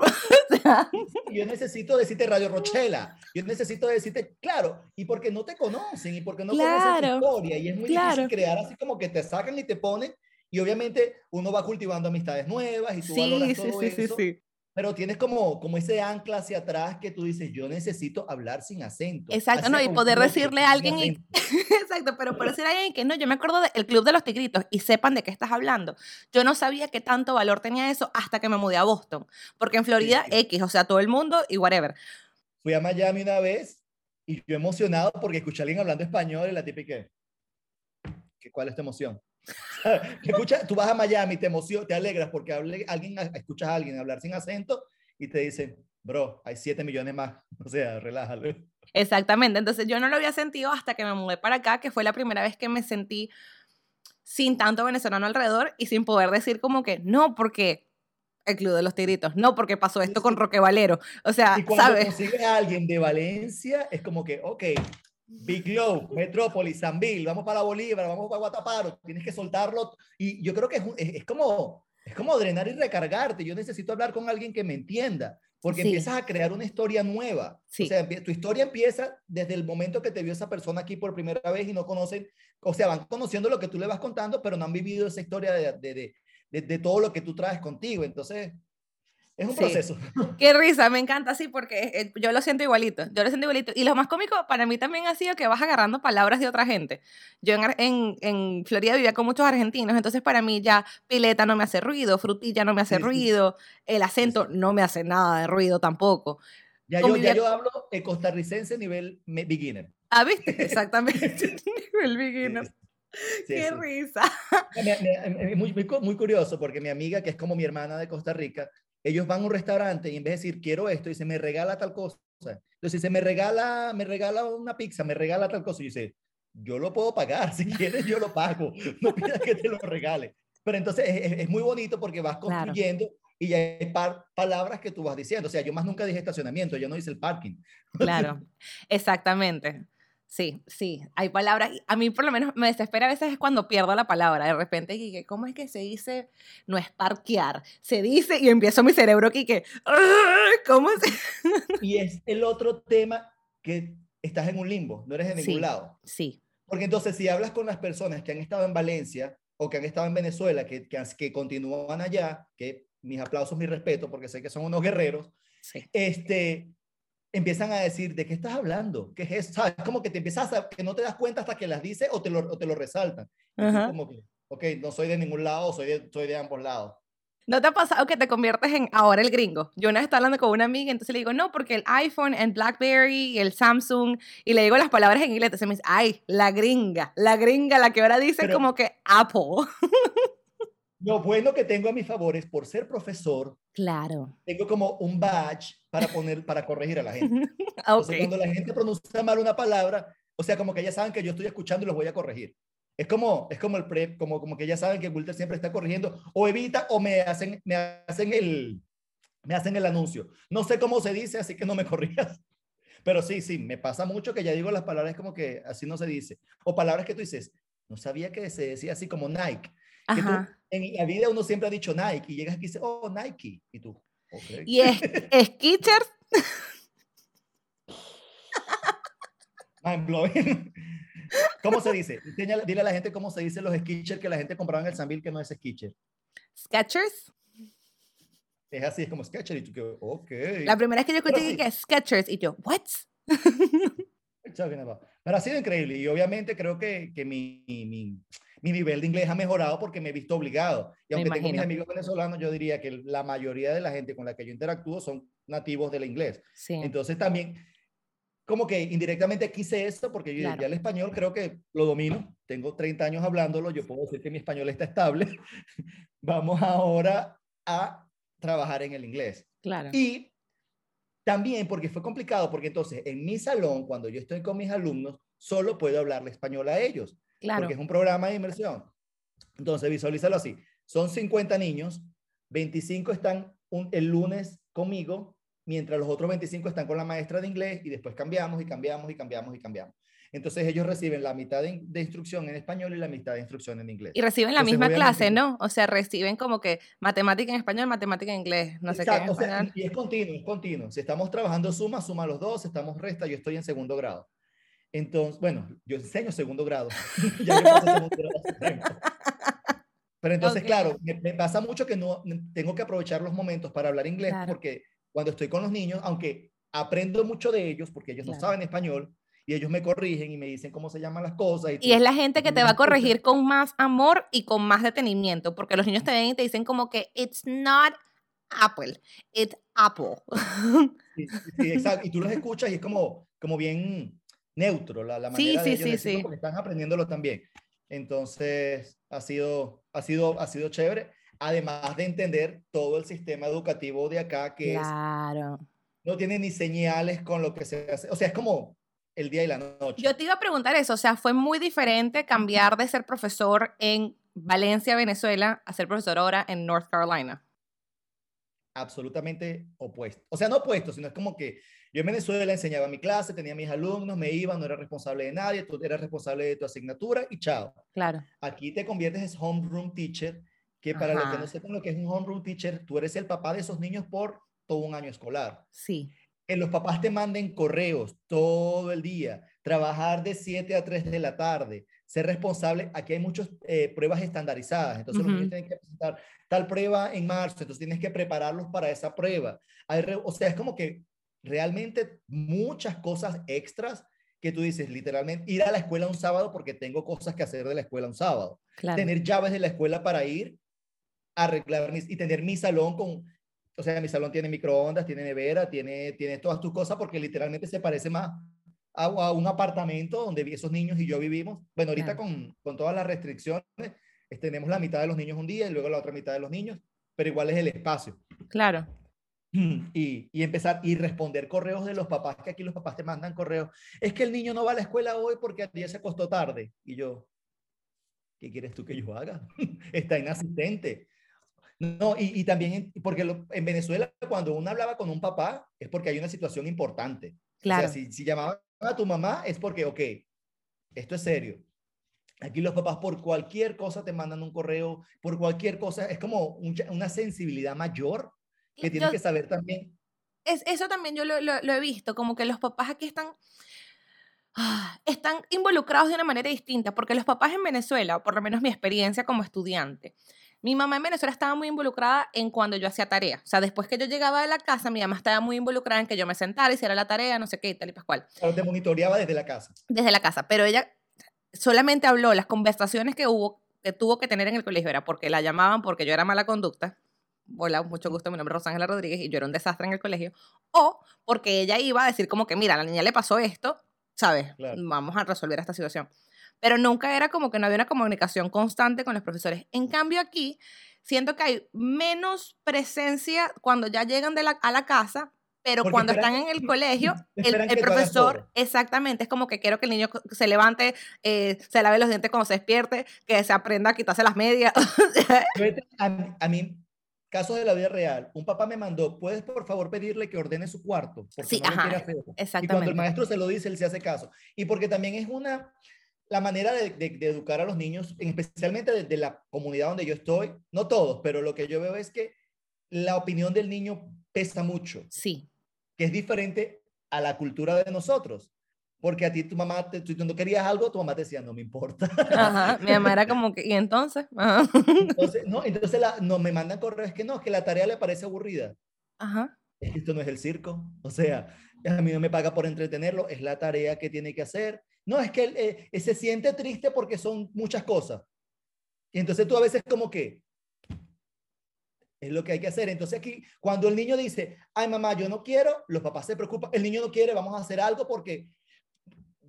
yo necesito decirte Radio Rochela, yo necesito decirte, claro, y porque no te conocen, y porque no conocen tu historia, y es muy difícil crear así como que te sacan y te ponen, y obviamente uno va cultivando amistades nuevas y tú sí, valoras todo sí, eso. Sí, pero tienes como, como ese ancla hacia atrás que tú dices, yo necesito hablar sin acento. Exacto, no, y poder decirle a alguien, exacto, pero por decir a alguien que no, yo me acuerdo del Club de los Tigritos y sepan de qué estás hablando. Yo no sabía qué tanto valor tenía eso hasta que me mudé a Boston, porque en Florida X, o sea, todo el mundo y whatever. Fui a Miami una vez y yo emocionado porque escuché a alguien hablando español y la típica, ¿cuál es tu emoción? Escucha, tú vas a Miami, te emocionas, te alegras porque hable, alguien, escuchas a alguien hablar sin acento y te dicen, bro, hay 7 millones más. O sea, relájalo. Exactamente. Entonces yo no lo había sentido hasta que me mudé para acá, que fue la primera vez que me sentí sin tanto venezolano alrededor y sin poder decir como que no, porque el Club de los Tigritos, no, porque pasó esto con Roque Valero. O sea, y cuando ¿sabes? consigues a alguien de Valencia, es como que, ok, Big Low, Metrópolis, Sanville, vamos para Bolívar, vamos para Guataparo, tienes que soltarlo. Y yo creo que es, es, como, es como drenar y recargarte. Yo necesito hablar con alguien que me entienda, porque empiezas a crear una historia nueva. O sea, tu historia empieza desde el momento que te vio esa persona aquí por primera vez y no conocen, o sea, van conociendo lo que tú le vas contando, pero no han vivido esa historia de, de, de, de todo lo que tú traes contigo. Entonces, es un proceso. Qué risa, me encanta así porque eh, yo lo siento igualito, yo lo siento igualito. Y lo más cómico para mí también ha sido que vas agarrando palabras de otra gente. Yo en, en, en Florida vivía con muchos argentinos, entonces para mí ya pileta no me hace ruido, frutilla no me hace ruido, el acento no me hace nada de ruido tampoco. Ya yo, ya yo hablo costarricense nivel beginner. Ah, ¿viste? Exactamente, nivel beginner. Qué risa. Es muy, muy, muy curioso porque mi amiga, que es como mi hermana de Costa Rica, ellos van a un restaurante y en vez de decir quiero esto, dice me regala tal cosa. Entonces dice me regala, me regala una pizza, me regala tal cosa. Y dice, yo lo puedo pagar, si quieres yo lo pago, no pidas que te lo regale. Pero entonces es, muy bonito porque vas construyendo y ya hay palabras que tú vas diciendo. O sea, yo más nunca dije estacionamiento, yo no hice el parking. Claro, exactamente. Sí, sí, hay palabras, a mí por lo menos me desespera a veces es cuando pierdo la palabra, de repente, y ¿cómo es que se dice? No es parquear, se dice y empiezo mi cerebro aquí que, ¿cómo es? Y es el otro tema que estás en un limbo, no eres de ningún lado. Sí. Porque entonces si hablas con las personas que han estado en Valencia o que han estado en Venezuela, que, que, que continúan allá, que mis aplausos, mi respeto, porque sé que son unos guerreros, sí. este, empiezan a decir, ¿de qué estás hablando? ¿Qué es eso? ¿Sabes? Como que te empiezas a, que no te das cuenta hasta que las dice o te lo, o te lo resaltan. Como que, ok, no soy de ningún lado, soy de, soy de ambos lados. ¿No te ha pasado que te conviertes en ahora el gringo? Yo una vez estaba hablando con una amiga, entonces le digo, no, porque el iPhone, el BlackBerry, el Samsung, y le digo las palabras en inglés, entonces me dice, ay, la gringa, la gringa, la que ahora dice como que Apple. Lo bueno que tengo a mi favor es por ser profesor. Claro. Tengo como un badge para poner, para corregir a la gente. okay. cuando la gente pronuncia mal una palabra, o sea, como que ya saben que yo estoy escuchando y los voy a corregir. Es como, es como el prep, como, como que ya saben que Wilter siempre está corrigiendo, o evita, o me hacen, me hacen el, me hacen el anuncio. No sé cómo se dice, así que no me corrijas. Pero sí, sí, me pasa mucho que ya digo las palabras como que así no se dice. O palabras que tú dices, no sabía que se decía así como Nike en la vida uno siempre ha dicho Nike y llegas aquí y dices, oh, Nike. Y tú, okay. ¿Y es? Mind blowing. ¿Cómo se dice? dile a la gente cómo se dice los Skechers que la gente compraba en el Sanville que no es Skechers. Skechers. Es así, es como Skechers. Y tú, que, ok. La primera vez que yo escuché que Skechers y yo, ¿what? Pero ha sido increíble y obviamente creo que, que mi, mi, mi nivel de inglés ha mejorado porque me he visto obligado. Y aunque tengo mis amigos venezolanos, yo diría que la mayoría de la gente con la que yo interactúo son nativos del inglés. Entonces también, como que indirectamente quise esto porque yo ya el español creo que lo domino. Tengo 30 años hablándolo, yo puedo decir que mi español está estable. Vamos ahora a trabajar en el inglés. Claro. Y también porque fue complicado, porque entonces en mi salón, cuando yo estoy con mis alumnos, solo puedo hablarle español a ellos. Claro. Porque es un programa de inmersión. Entonces, visualízalo así. Son 50 niños, 25 están el lunes conmigo, mientras los otros 25 están con la maestra de inglés y después cambiamos y cambiamos y cambiamos y cambiamos. Entonces ellos reciben la mitad de, de, instrucción en español y la mitad de instrucción en inglés. Y reciben la misma clase, ¿no? O sea, reciben como que matemática en español, matemática en inglés, no sé qué. o sea, y es continuo, es continuo. Si estamos trabajando suma, suma los dos, si estamos resta, yo estoy en segundo grado. Entonces, bueno, yo enseño segundo grado. ya segundo grado Pero entonces, claro, me, pasa mucho que no tengo que aprovechar los momentos para hablar inglés porque cuando estoy con los niños, aunque aprendo mucho de ellos porque ellos no saben español, y ellos me corrigen y me dicen cómo se llaman las cosas. Y, es la gente que te va a corregir con más amor y con más detenimiento, porque los niños te ven y te dicen como que it's not Apple, it's Apple. Sí, sí, exacto. Y tú los escuchas y es como, como bien neutro la, la manera sí, de sí, sí, porque están aprendiéndolo también. Entonces, ha sido, ha sido, ha sido chévere, además de entender todo el sistema educativo de acá, que claro. no tiene ni señales con lo que se hace. O sea, es como el día y la noche. Yo te iba a preguntar eso, o sea, fue muy diferente cambiar de ser profesor en Valencia, Venezuela, a ser profesor ahora en North Carolina. Absolutamente opuesto. O sea, no opuesto, sino es como que yo en Venezuela enseñaba mi clase, tenía mis alumnos, me iba, no era responsable de nadie, tú eras responsable de tu asignatura y chao. Claro. Aquí te conviertes en homeroom teacher, que para los que no sepan lo que es un homeroom teacher, tú eres el papá de esos niños por todo un año escolar. Sí. Que los papás te manden correos todo el día, trabajar de 7 a 3 de la tarde, ser responsable. Aquí hay muchas eh, pruebas estandarizadas, entonces los niños tienen que presentar tal prueba en marzo, entonces tienes que prepararlos para esa prueba. o sea, es como que realmente muchas cosas extras que tú dices, literalmente, ir a la escuela un sábado porque tengo cosas que hacer de la escuela un sábado. Tener llaves de la escuela para ir a arreglar mis, y tener mi salón con, o sea, mi salón tiene microondas, tiene nevera, tiene, tiene todas tus cosas porque literalmente se parece más a, un apartamento donde esos niños y yo vivimos. Bueno, ahorita con, con todas las restricciones, tenemos la mitad de los niños un día y luego la otra mitad de los niños, pero igual es el espacio. Claro. Y, y, empezar y responder correos de los papás, que aquí los papás te mandan correos. Es que el niño no va a la escuela hoy porque día se acostó tarde. Y yo, ¿qué quieres tú que yo haga? Está inasistente. No, y, y también, porque en Venezuela, cuando uno hablaba con un papá, es porque hay una situación importante. Claro. O sea, si, si llamaban a tu mamá, es porque, ok, esto es serio. Aquí los papás por cualquier cosa te mandan un correo, por cualquier cosa, es como una sensibilidad mayor que tienes que saber también. Es, eso también yo lo, lo, he visto, como que los papás aquí están, ah, están involucrados de una manera distinta, porque los papás en Venezuela, por lo menos mi experiencia como estudiante, mi mamá en Venezuela estaba muy involucrada en cuando yo hacía tarea. O sea, después que yo llegaba de la casa, mi mamá estaba muy involucrada en que yo me sentara, hiciera la tarea, no sé qué, tal y pascual. Pero te monitoreaba desde la casa. Desde la casa, pero ella solamente habló las conversaciones que hubo, que tuvo que tener en el colegio, era porque la llamaban porque yo era mala conducta, hola, mucho gusto, mi nombre es Rosángela Rodríguez y yo era un desastre en el colegio, o porque ella iba a decir como que, mira, a la niña le pasó esto, ¿sabes? Vamos a resolver esta situación. Pero nunca era como que no había una comunicación constante con los profesores. En cambio aquí, siento que hay menos presencia cuando ya llegan de la, a la casa, pero cuando están en el colegio, el, profesor, exactamente, es como que quiero que el niño se levante, eh, se lave los dientes cuando se despierte, que se aprenda a quitarse las medias. a, mí, Casos de la vida real. Un papá me mandó, ¿puedes por favor pedirle que ordene su cuarto? Porque sí, no ajá, exactamente. Y cuando el maestro se lo dice, él se hace caso. Y porque también es una, la manera de, de, educar a los niños, especialmente de, de, la comunidad donde yo estoy, no todos, pero lo que yo veo es que la opinión del niño pesa mucho. Sí. Que es diferente a la cultura de nosotros. Porque a ti tu mamá, te, tú no querías algo, tu mamá te decía, no me importa. Ajá, mi mamá era como que, ¿y entonces? Entonces, no, entonces la, no, me mandan correos, es que no, es que la tarea le parece aburrida. Ajá. Esto no es el circo. O sea, a mí no me paga por entretenerlo, es la tarea que tiene que hacer. No, es que él eh, se siente triste porque son muchas cosas. Y entonces tú a veces como que, es lo que hay que hacer. Entonces aquí, cuando el niño dice, ay mamá, yo no quiero, los papás se preocupan, el niño no quiere, vamos a hacer algo porque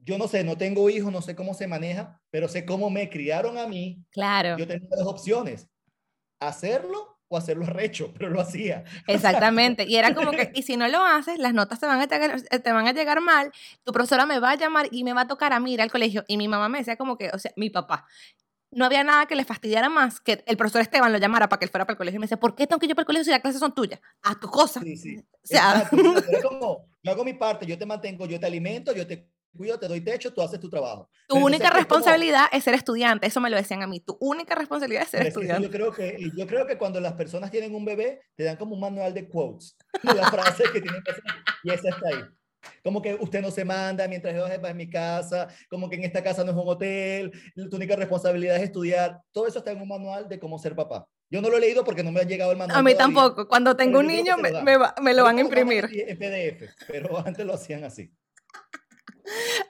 yo no sé, no tengo hijos, no sé cómo se maneja, pero sé cómo me criaron a mí. Claro. Yo tenía dos opciones, hacerlo o hacerlo recho, pero lo hacía. Exactamente. Y era como que, y si no lo haces, las notas te van, a llegar, te van a llegar mal, tu profesora me va a llamar y me va a tocar a mí ir al colegio. Y mi mamá me decía como que, o sea, mi papá, no había nada que le fastidiara más que el profesor Esteban lo llamara para que él fuera para el colegio y me decía, ¿por qué tengo que ir para el colegio si las clases son tuyas? A tu cosa. Sí, sí. O sea, como, yo hago mi parte, yo te mantengo, yo te alimento, yo te cuido, te doy techo, tú haces tu trabajo. Tu única responsabilidad es ser estudiante, eso me lo decían a mí. Tu única responsabilidad es ser estudiante. yo, creo que, yo creo que cuando las personas tienen un bebé, te dan como un manual de quotes, las frases que tienen que hacer, y esa está ahí. Como que usted no se manda mientras yo en mi casa, como que en esta casa no es un hotel, tu única responsabilidad es estudiar. Todo eso está en un manual de cómo ser papá. Yo no lo he leído porque no me ha llegado el manual. A mí tampoco. Cuando tengo un niño me, me, lo van a imprimir. En PDF, pero antes lo hacían así.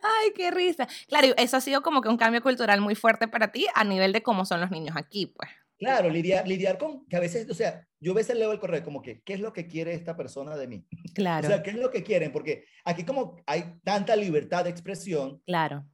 Ay, qué risa. Claro, eso ha sido como que un cambio cultural muy fuerte para ti a nivel de cómo son los niños aquí, pues. Claro, lidiar, lidiar con que a veces, o sea, yo a veces leo el correo como que, ¿qué es lo que quiere esta persona de mí? Claro. O sea, ¿qué es lo que quieren? Porque aquí como hay tanta libertad de expresión. Claro.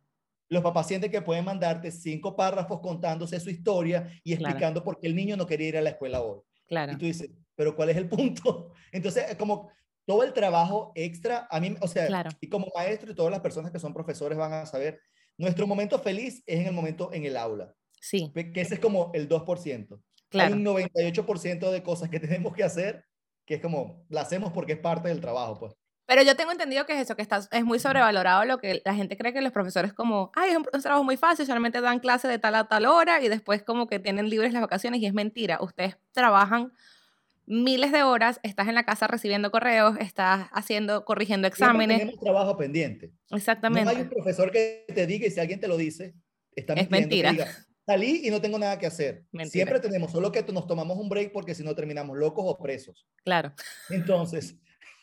Los papás sienten que pueden mandarte cinco párrafos contándose su historia y explicando por qué el niño no quería ir a la escuela hoy. Claro. Y tú dices, pero ¿cuál es el punto? Entonces, como todo el trabajo extra, a mí, o sea, claro. y como maestro y todas las personas que son profesores van a saber, nuestro momento feliz es en el momento en el aula. Sí. Que ese es como el 2%. Claro. Hay un 98% de cosas que tenemos que hacer que es como, la hacemos porque es parte del trabajo, pues. Pero yo tengo entendido que es eso, que está, es muy sobrevalorado lo que la gente cree que los profesores como, ay, es un, trabajo muy fácil, solamente dan clase de tal a tal hora y después como que tienen libres las vacaciones y es mentira. Ustedes trabajan miles de horas, estás en la casa recibiendo correos, estás haciendo, corrigiendo exámenes. Tenemos trabajo pendiente. Exactamente. No hay un profesor que te diga y si alguien te lo dice, está es mentira. Salí y no tengo nada que hacer. Mentira. Siempre tenemos, solo que nos tomamos un break porque si no terminamos locos o presos. Claro. Entonces,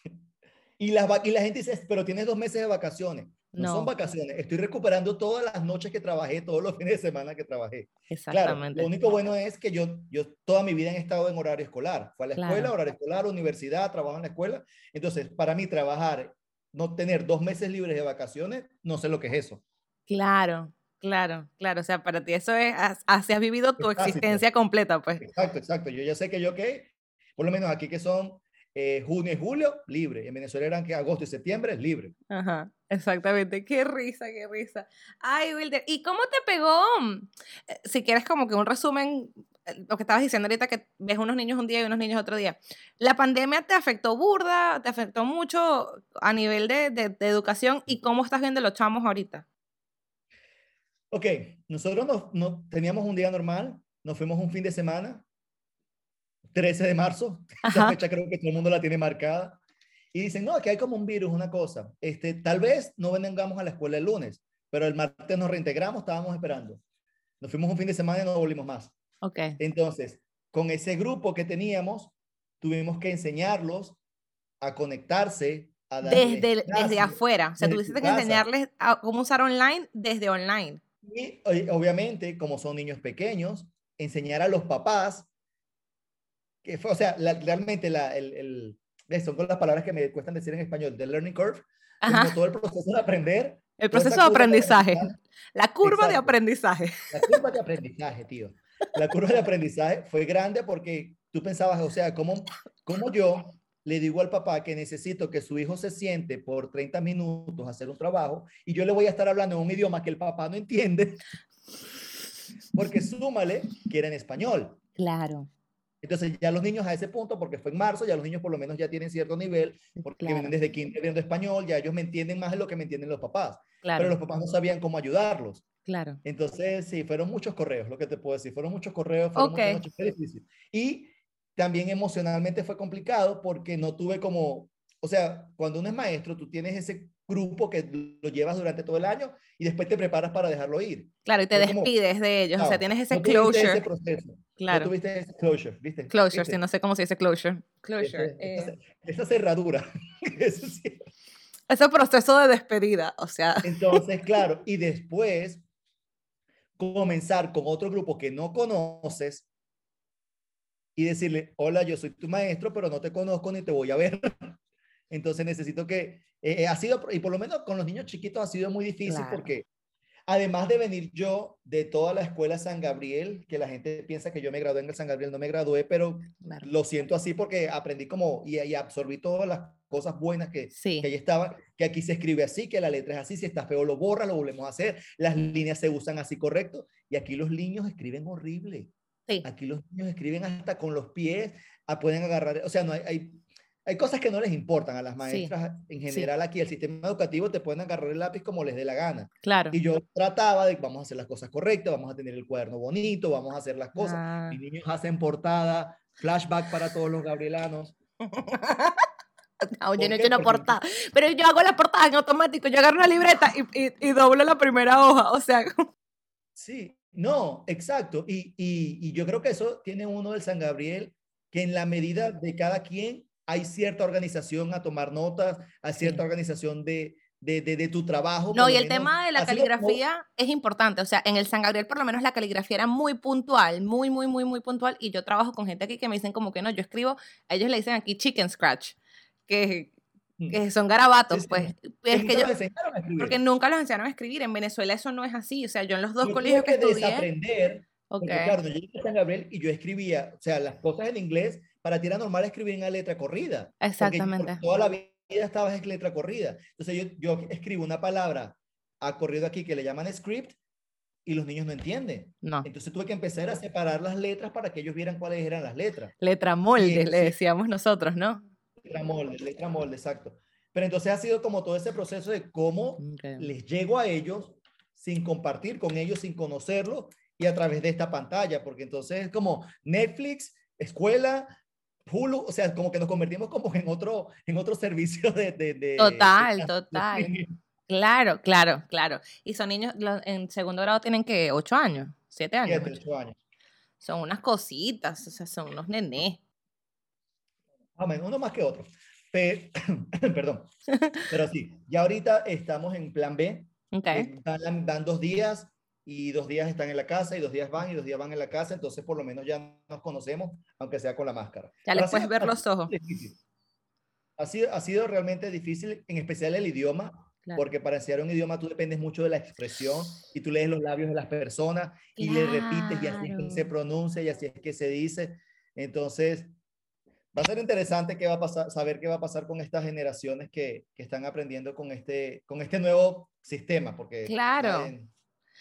y la, y la gente dice, pero tienes dos meses de vacaciones. No, No. son vacaciones, estoy recuperando todas las noches que trabajé, todos los fines de semana que trabajé. Claro, Exactamente. lo único bueno es que yo, yo toda mi vida he estado en horario escolar. Fue a la Claro. escuela, horario escolar, universidad, trabajo en la escuela. Entonces, para mí trabajar, no tener dos meses libres de vacaciones, no sé lo que es eso. Claro, claro, claro. O sea, para ti eso es, as- así has vivido tu Es básico. existencia completa, pues. Exacto, exacto. Yo ya sé que yo que, por lo menos aquí que son eh, junio y julio, libre. En Venezuela eran que agosto y septiembre, libre. Ajá, exactamente. Qué risa, qué risa. Ay, Wilder, ¿y cómo te pegó? eh, Si quieres como que un resumen, eh, lo que estabas diciendo ahorita, que ves unos niños un día y unos niños otro día. ¿La pandemia te afectó burda? ¿Te afectó mucho a nivel de, de- de educación? ¿Y cómo estás viendo los chamos ahorita? Ok, nosotros nos, no, teníamos un día normal, nos fuimos un fin de semana, 13 de marzo, esa Ajá. fecha creo que todo el mundo la tiene marcada, y dicen, no, que hay como un virus, una cosa, este, tal vez no vengamos a la escuela el lunes, pero el martes nos reintegramos, estábamos esperando. Nos fuimos un fin de semana y no volvimos más. Ok, Entonces, con ese grupo que teníamos, tuvimos que enseñarlos a conectarse, a desde, desde afuera. O sea, desde tuviste tu que casa. enseñarles a cómo usar online desde online. Y o- obviamente, como son niños pequeños, enseñar a los papás, que fue, o sea, la- realmente la, el, el, son con las palabras que me cuestan decir en español, the learning curve, como todo el proceso de aprender. El proceso de aprendizaje. aprendizaje, La curva de Exacto. aprendizaje. La curva de aprendizaje, tío. La curva de aprendizaje fue grande porque tú pensabas, o sea, ¿cómo, cómo yo le digo al papá que necesito que su hijo se siente por 30 minutos a hacer un trabajo y yo le voy a estar hablando en un idioma que el papá no entiende? Porque súmale que era en español. Claro, Entonces ya los niños a ese punto, porque fue en marzo, ya los niños por lo menos ya tienen cierto nivel, porque claro, vienen desde kinder viendo español, ya ellos me entienden más de lo que me entienden los papás. Pero claro, los papás no sabían cómo ayudarlos. claro. Entonces, sí, fueron muchos correos, lo que te puedo decir, fueron muchos correos, fueron Ok. muchas noches, fue difícil. Y también emocionalmente fue complicado porque no tuve como, o sea, cuando uno es maestro, tú tienes ese grupo que lo llevas durante todo el año y después te preparas para dejarlo ir. Claro, y te Fue como, despides de ellos, o sea, tienes ese no closure. ese proceso, no Claro, tuviste ese closure, ¿viste? closure, ¿Viste? si no sé cómo se dice closure. Closure. Ese- eh, esa, esa cerradura. Eso sí. ese proceso de despedida, o sea, Entonces, claro, y después comenzar con otro grupo que no conoces y decirle, hola, yo soy tu maestro, pero no te conozco ni te voy a ver. Entonces necesito que, eh, eh, ha sido, y por lo menos con los niños chiquitos ha sido muy difícil Claro. porque además de venir yo de toda la escuela San Gabriel, que la gente piensa que yo me gradué en el San Gabriel, no me gradué, pero claro. lo siento así porque aprendí como y, y absorbí todas las cosas buenas que, sí, que ahí estaba, que aquí se escribe así, que la letra es así, si está feo lo borra, lo volvemos a hacer, las líneas se usan así correcto, y aquí los niños escriben horrible. sí, Aquí los niños escriben hasta con los pies, ah, pueden agarrar, o sea, no hay, hay- hay cosas que no les importan a las maestras en general aquí. El sistema educativo te pueden agarrar el lápiz como les dé la gana. Claro. Y yo trataba de, vamos a hacer las cosas correctas, vamos a tener el cuaderno bonito, vamos a hacer las cosas. Ah. Mis niños hacen portada, flashback para todos los gabrielanos. No, yo ¿Por no he hecho una portada. Pero yo hago la portada en automático. Yo agarro una libreta y, y, y doblo la primera hoja. O sea, Sí, no, exacto. Y, y, y yo creo que eso tiene uno del San Gabriel, que en la medida de cada quien hay cierta organización a tomar notas, hay cierta Sí. organización de, de, de, de tu trabajo. no, y el menos. tema de la como- caligrafía es importante. O sea, en el San Gabriel, por lo menos, la caligrafía era muy puntual, muy, muy, muy, muy puntual. Y yo trabajo con gente aquí que me dicen como que no, yo escribo, a ellos le dicen aquí chicken scratch, que, que son garabatos, Sí, sí. pues. Es que yo, porque nunca los enseñaron a escribir. En Venezuela eso no es así. O sea, yo en los dos Yo colegios que que estudié. desaprender, Ok. porque claro, yo llegué a San Gabriel y yo escribía, o sea, las cosas en inglés, para ti era normal escribir en la letra corrida. Exactamente. porque toda la vida estabas en letra corrida. Entonces yo, yo escribo una palabra a corrido aquí que le llaman script y los niños no entienden. No. Entonces tuve que empezar a separar las letras para que ellos vieran cuáles eran las letras. Letra molde, le decíamos nosotros, ¿no? Letra molde, letra molde, exacto. Pero entonces ha sido como todo ese proceso de cómo Ok. les llego a ellos sin compartir con ellos, sin conocerlos y a través de esta pantalla, porque entonces es como Netflix, escuela, Hulu, o sea, como que nos convertimos como en otro, en otro servicio de... de, de- Total, de- total. Claro, claro, claro. Y son niños, los- en segundo grado tienen que ocho años, siete años. Siete, ocho. ocho años. Son unas cositas, o sea, son unos nenés. Uno más que otro. Pe- Perdón. Pero sí, ya ahorita estamos en plan B. Ok. eh, Van, van dos días y dos días están en la casa y dos días van y dos días van en la casa. Entonces, por lo menos ya nos conocemos, aunque sea con la máscara. Ya les puedes ver los ojos. Ha sido, ha sido realmente difícil, en especial el idioma, Claro. porque para enseñar un idioma tú dependes mucho de la expresión y tú lees los labios de las personas y le repites y así es que se Claro. pronuncia y así es que se dice. Entonces, va a ser interesante qué va a pasar, saber qué va a pasar con estas generaciones que, que están aprendiendo con este, con este nuevo sistema, porque Claro.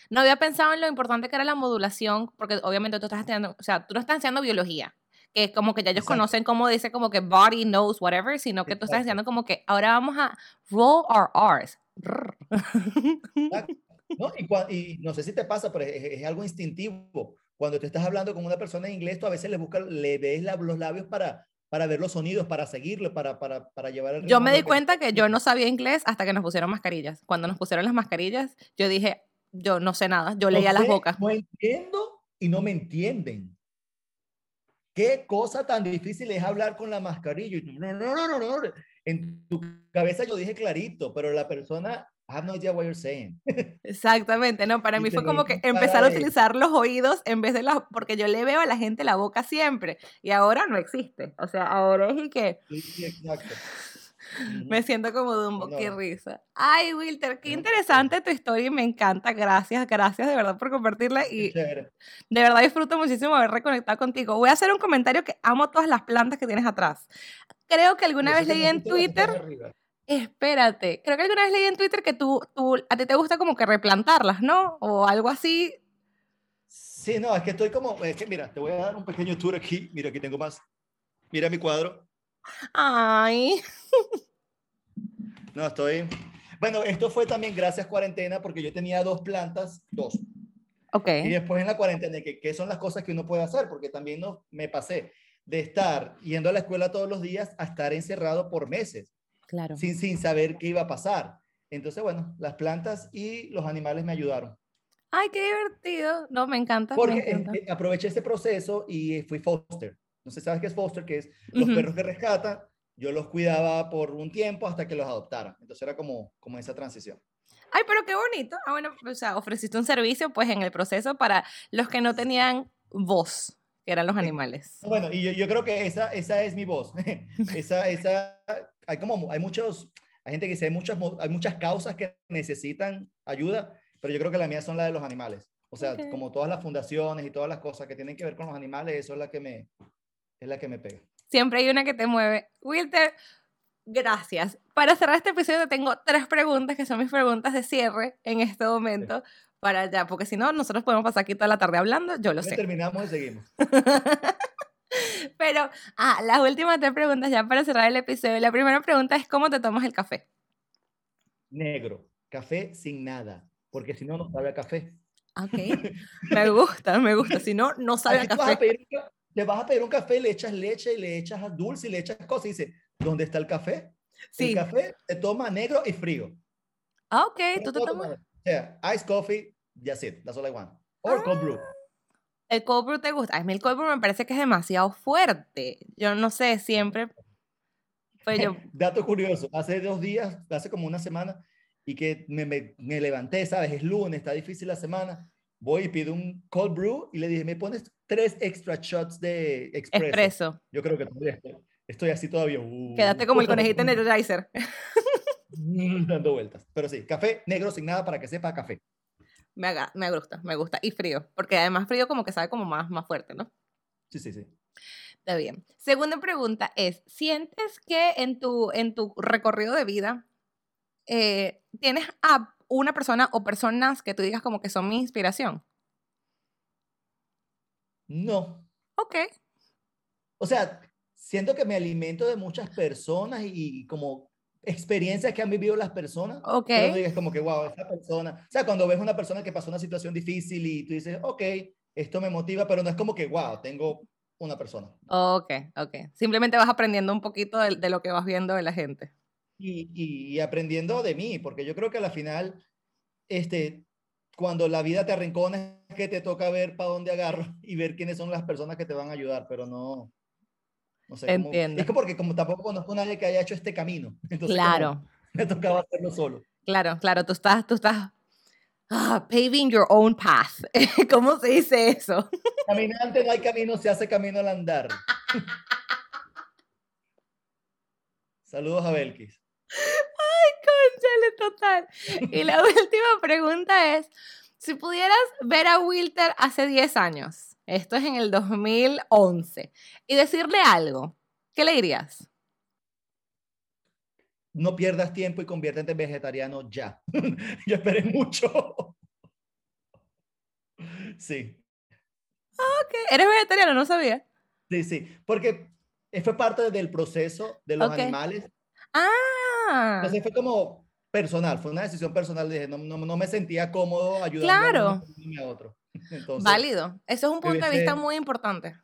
No había pensado en lo importante que era la modulación, porque obviamente tú estás estudiando, o sea, tú no estás enseñando biología, que es como que ya ellos Exacto. conocen cómo dice como que body knows whatever, sino que tú estás Exacto. enseñando como que ahora vamos a roll our R's. ¿no? Y, y no sé si te pasa, pero es, es algo instintivo. Cuando tú estás hablando con una persona en inglés, tú a veces le buscas, le ves la- los labios para, para ver los sonidos, para seguirlo, para, para, para llevar el Yo me di que- cuenta que yo no sabía inglés hasta que nos pusieron mascarillas. Cuando nos pusieron las mascarillas, yo dije, yo no sé nada, yo No leía las bocas. No entiendo y no me entienden. Qué cosa tan difícil es hablar con la mascarilla. Y tú, no, no, no, no, no. En tu cabeza yo dije clarito, pero la persona, I have no idea what you're saying. Exactamente, no, para Y mí fue como que empezar a utilizar los oídos en vez de las, porque yo le veo a la gente la boca siempre y ahora no existe. O sea, ahora es y que sí, exacto. Me siento como Dumbo, No, qué risa. Ay, Wilter, qué interesante tu historia y me encanta. Gracias, gracias de verdad por compartirla y de verdad disfruto muchísimo haber reconectado contigo. Voy a hacer un comentario que amo todas las plantas que tienes atrás. Creo que alguna vez leí en Twitter. Espérate, creo que alguna vez leí en Twitter que tú, tú, a ti te gusta como que replantarlas, ¿no? O algo así. Sí, no, es que estoy como, es que mira, te voy a dar un pequeño tour aquí. Mira, aquí tengo más. Mira mi cuadro. Ay, No, estoy. Bueno, esto fue también gracias cuarentena porque yo tenía dos plantas, dos. ok. Y después en la cuarentena, que qué son las cosas que uno puede hacer? Porque también no, me pasé de estar yendo a la escuela todos los días a estar encerrado por meses, Claro. sin, sin saber qué iba a pasar. Entonces, bueno, las plantas y los animales me ayudaron. Ay, qué divertido. No, me encanta. Porque me eh, encanta. eh, aproveché ese proceso y fui foster. No sé, ¿sabes qué es foster? Que es los Ujú. perros que rescatan. Yo los cuidaba por un tiempo hasta que los adoptaran. Entonces era como, como esa transición. Ay, pero qué bonito. Ah, bueno, o sea, ofreciste un servicio pues en el proceso para los que no tenían voz, que eran los animales. Bueno, y yo, yo creo que esa, esa es mi voz. esa, esa, hay como, hay muchos, hay gente que dice, hay muchas, hay muchas causas que necesitan ayuda, pero yo creo que la mía son la de los animales. O sea, Ok. como todas las fundaciones y todas las cosas que tienen que ver con los animales, eso es la que me, es la que me pega. Siempre hay una que te mueve. Wilter, gracias. Para cerrar este episodio te tengo tres preguntas que son mis preguntas de cierre en este momento. Para ya, porque si no, nosotros podemos pasar aquí toda la tarde hablando, yo lo Ya sé. terminamos y seguimos. Pero, ah, las últimas tres preguntas ya para cerrar el episodio. La primera pregunta es, ¿cómo te tomas el café? Negro. Café sin nada. Porque si no, no sabe a café. Ok. Me gusta, me gusta. Si no, no sabe a tú vas a café. pedir te vas a pedir un café, le echas leche, y le echas dulce y le echas cosas y dices, ¿dónde está el café? Sí. El café se toma negro y frío. Ah, ok, tú te tomas. sea, ice coffee, that's it, that's all I want. Or cold brew. El cold brew te gusta. A mí el cold brew me parece que es demasiado fuerte. Yo no sé, siempre. Pues yo. Dato curioso, hace dos días, hace como una semana, y que me, me, me levanté, ¿sabes? Es lunes, está difícil la semana. Voy y pido un cold brew y le dije, ¿me pones tres extra shots de expreso? Expreso. Yo creo que todavía estoy, estoy así todavía. uh, Quédate como el conejito en el Riser. dando vueltas. Pero sí, café negro sin nada para que sepa café. Me, aga- me gusta, me gusta. Y frío. Porque además frío como que sabe como más, más fuerte, ¿no? Sí, sí, sí. Está bien. Segunda pregunta es, ¿sientes que en tu, en tu recorrido de vida eh, tienes a una persona o personas que tú digas como que son mi inspiración? No. Ok. O sea, siento que me alimento de muchas personas y, como experiencias que han vivido las personas. Ok. Pero digas como que, wow, esa persona. O sea, cuando ves una persona que pasó una situación difícil y tú dices, ok, esto me motiva, pero no es como que, wow, tengo una persona. Ok, ok. Simplemente vas aprendiendo un poquito de, de lo que vas viendo de la gente. Y, aprendiendo de mí, porque yo creo que a la final, este, cuando la vida te arrincona, es que te toca ver para dónde agarro y ver quiénes son las personas que te van a ayudar, pero no. No sé Entiendo. Es que porque como tampoco conozco a nadie que haya hecho este camino. Entonces, como Claro, me tocaba hacerlo solo. claro, claro. Tú estás, tú estás ah, paving your own path. ¿Cómo se dice eso? Caminante no hay camino, se hace camino al andar. Saludos a Belkis. Cónchale, total. Y la última pregunta es, si pudieras ver a Wilter hace 10 años, esto es en el 2011, y decirle algo, ¿qué le dirías? No pierdas tiempo y conviértete en vegetariano ya. Yo esperé mucho. Sí, Ok, ¿Eres vegetariano? No sabía. sí, sí. Porque fue parte del proceso de los animales. Ah, Entonces fue como personal, fue una decisión personal. Dije, no, no, no me sentía cómodo ayudando Claro. a a otro. Entonces, válido. Eso es un punto de vista hubiese- muy importante.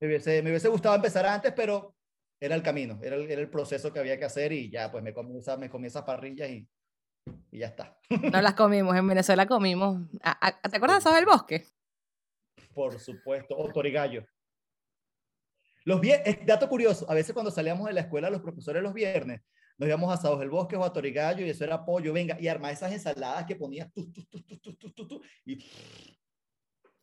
me hubiese, me hubiese gustado empezar antes, pero era el camino, era el, era el proceso que había que hacer y ya, pues me comí, esa- me comí esas parrillas y, y ya está. No las comimos, en Venezuela comimos. ¿A- a- ¿Te acuerdas de esos del bosque? Por supuesto, o torigallo. Los dato curioso, a veces cuando salíamos de la escuela los profesores los viernes, nos íbamos asados el bosque o a Torigallo y eso era pollo, venga, y armaba esas ensaladas que ponías tú, tú, tú, tú, tú, tú, y...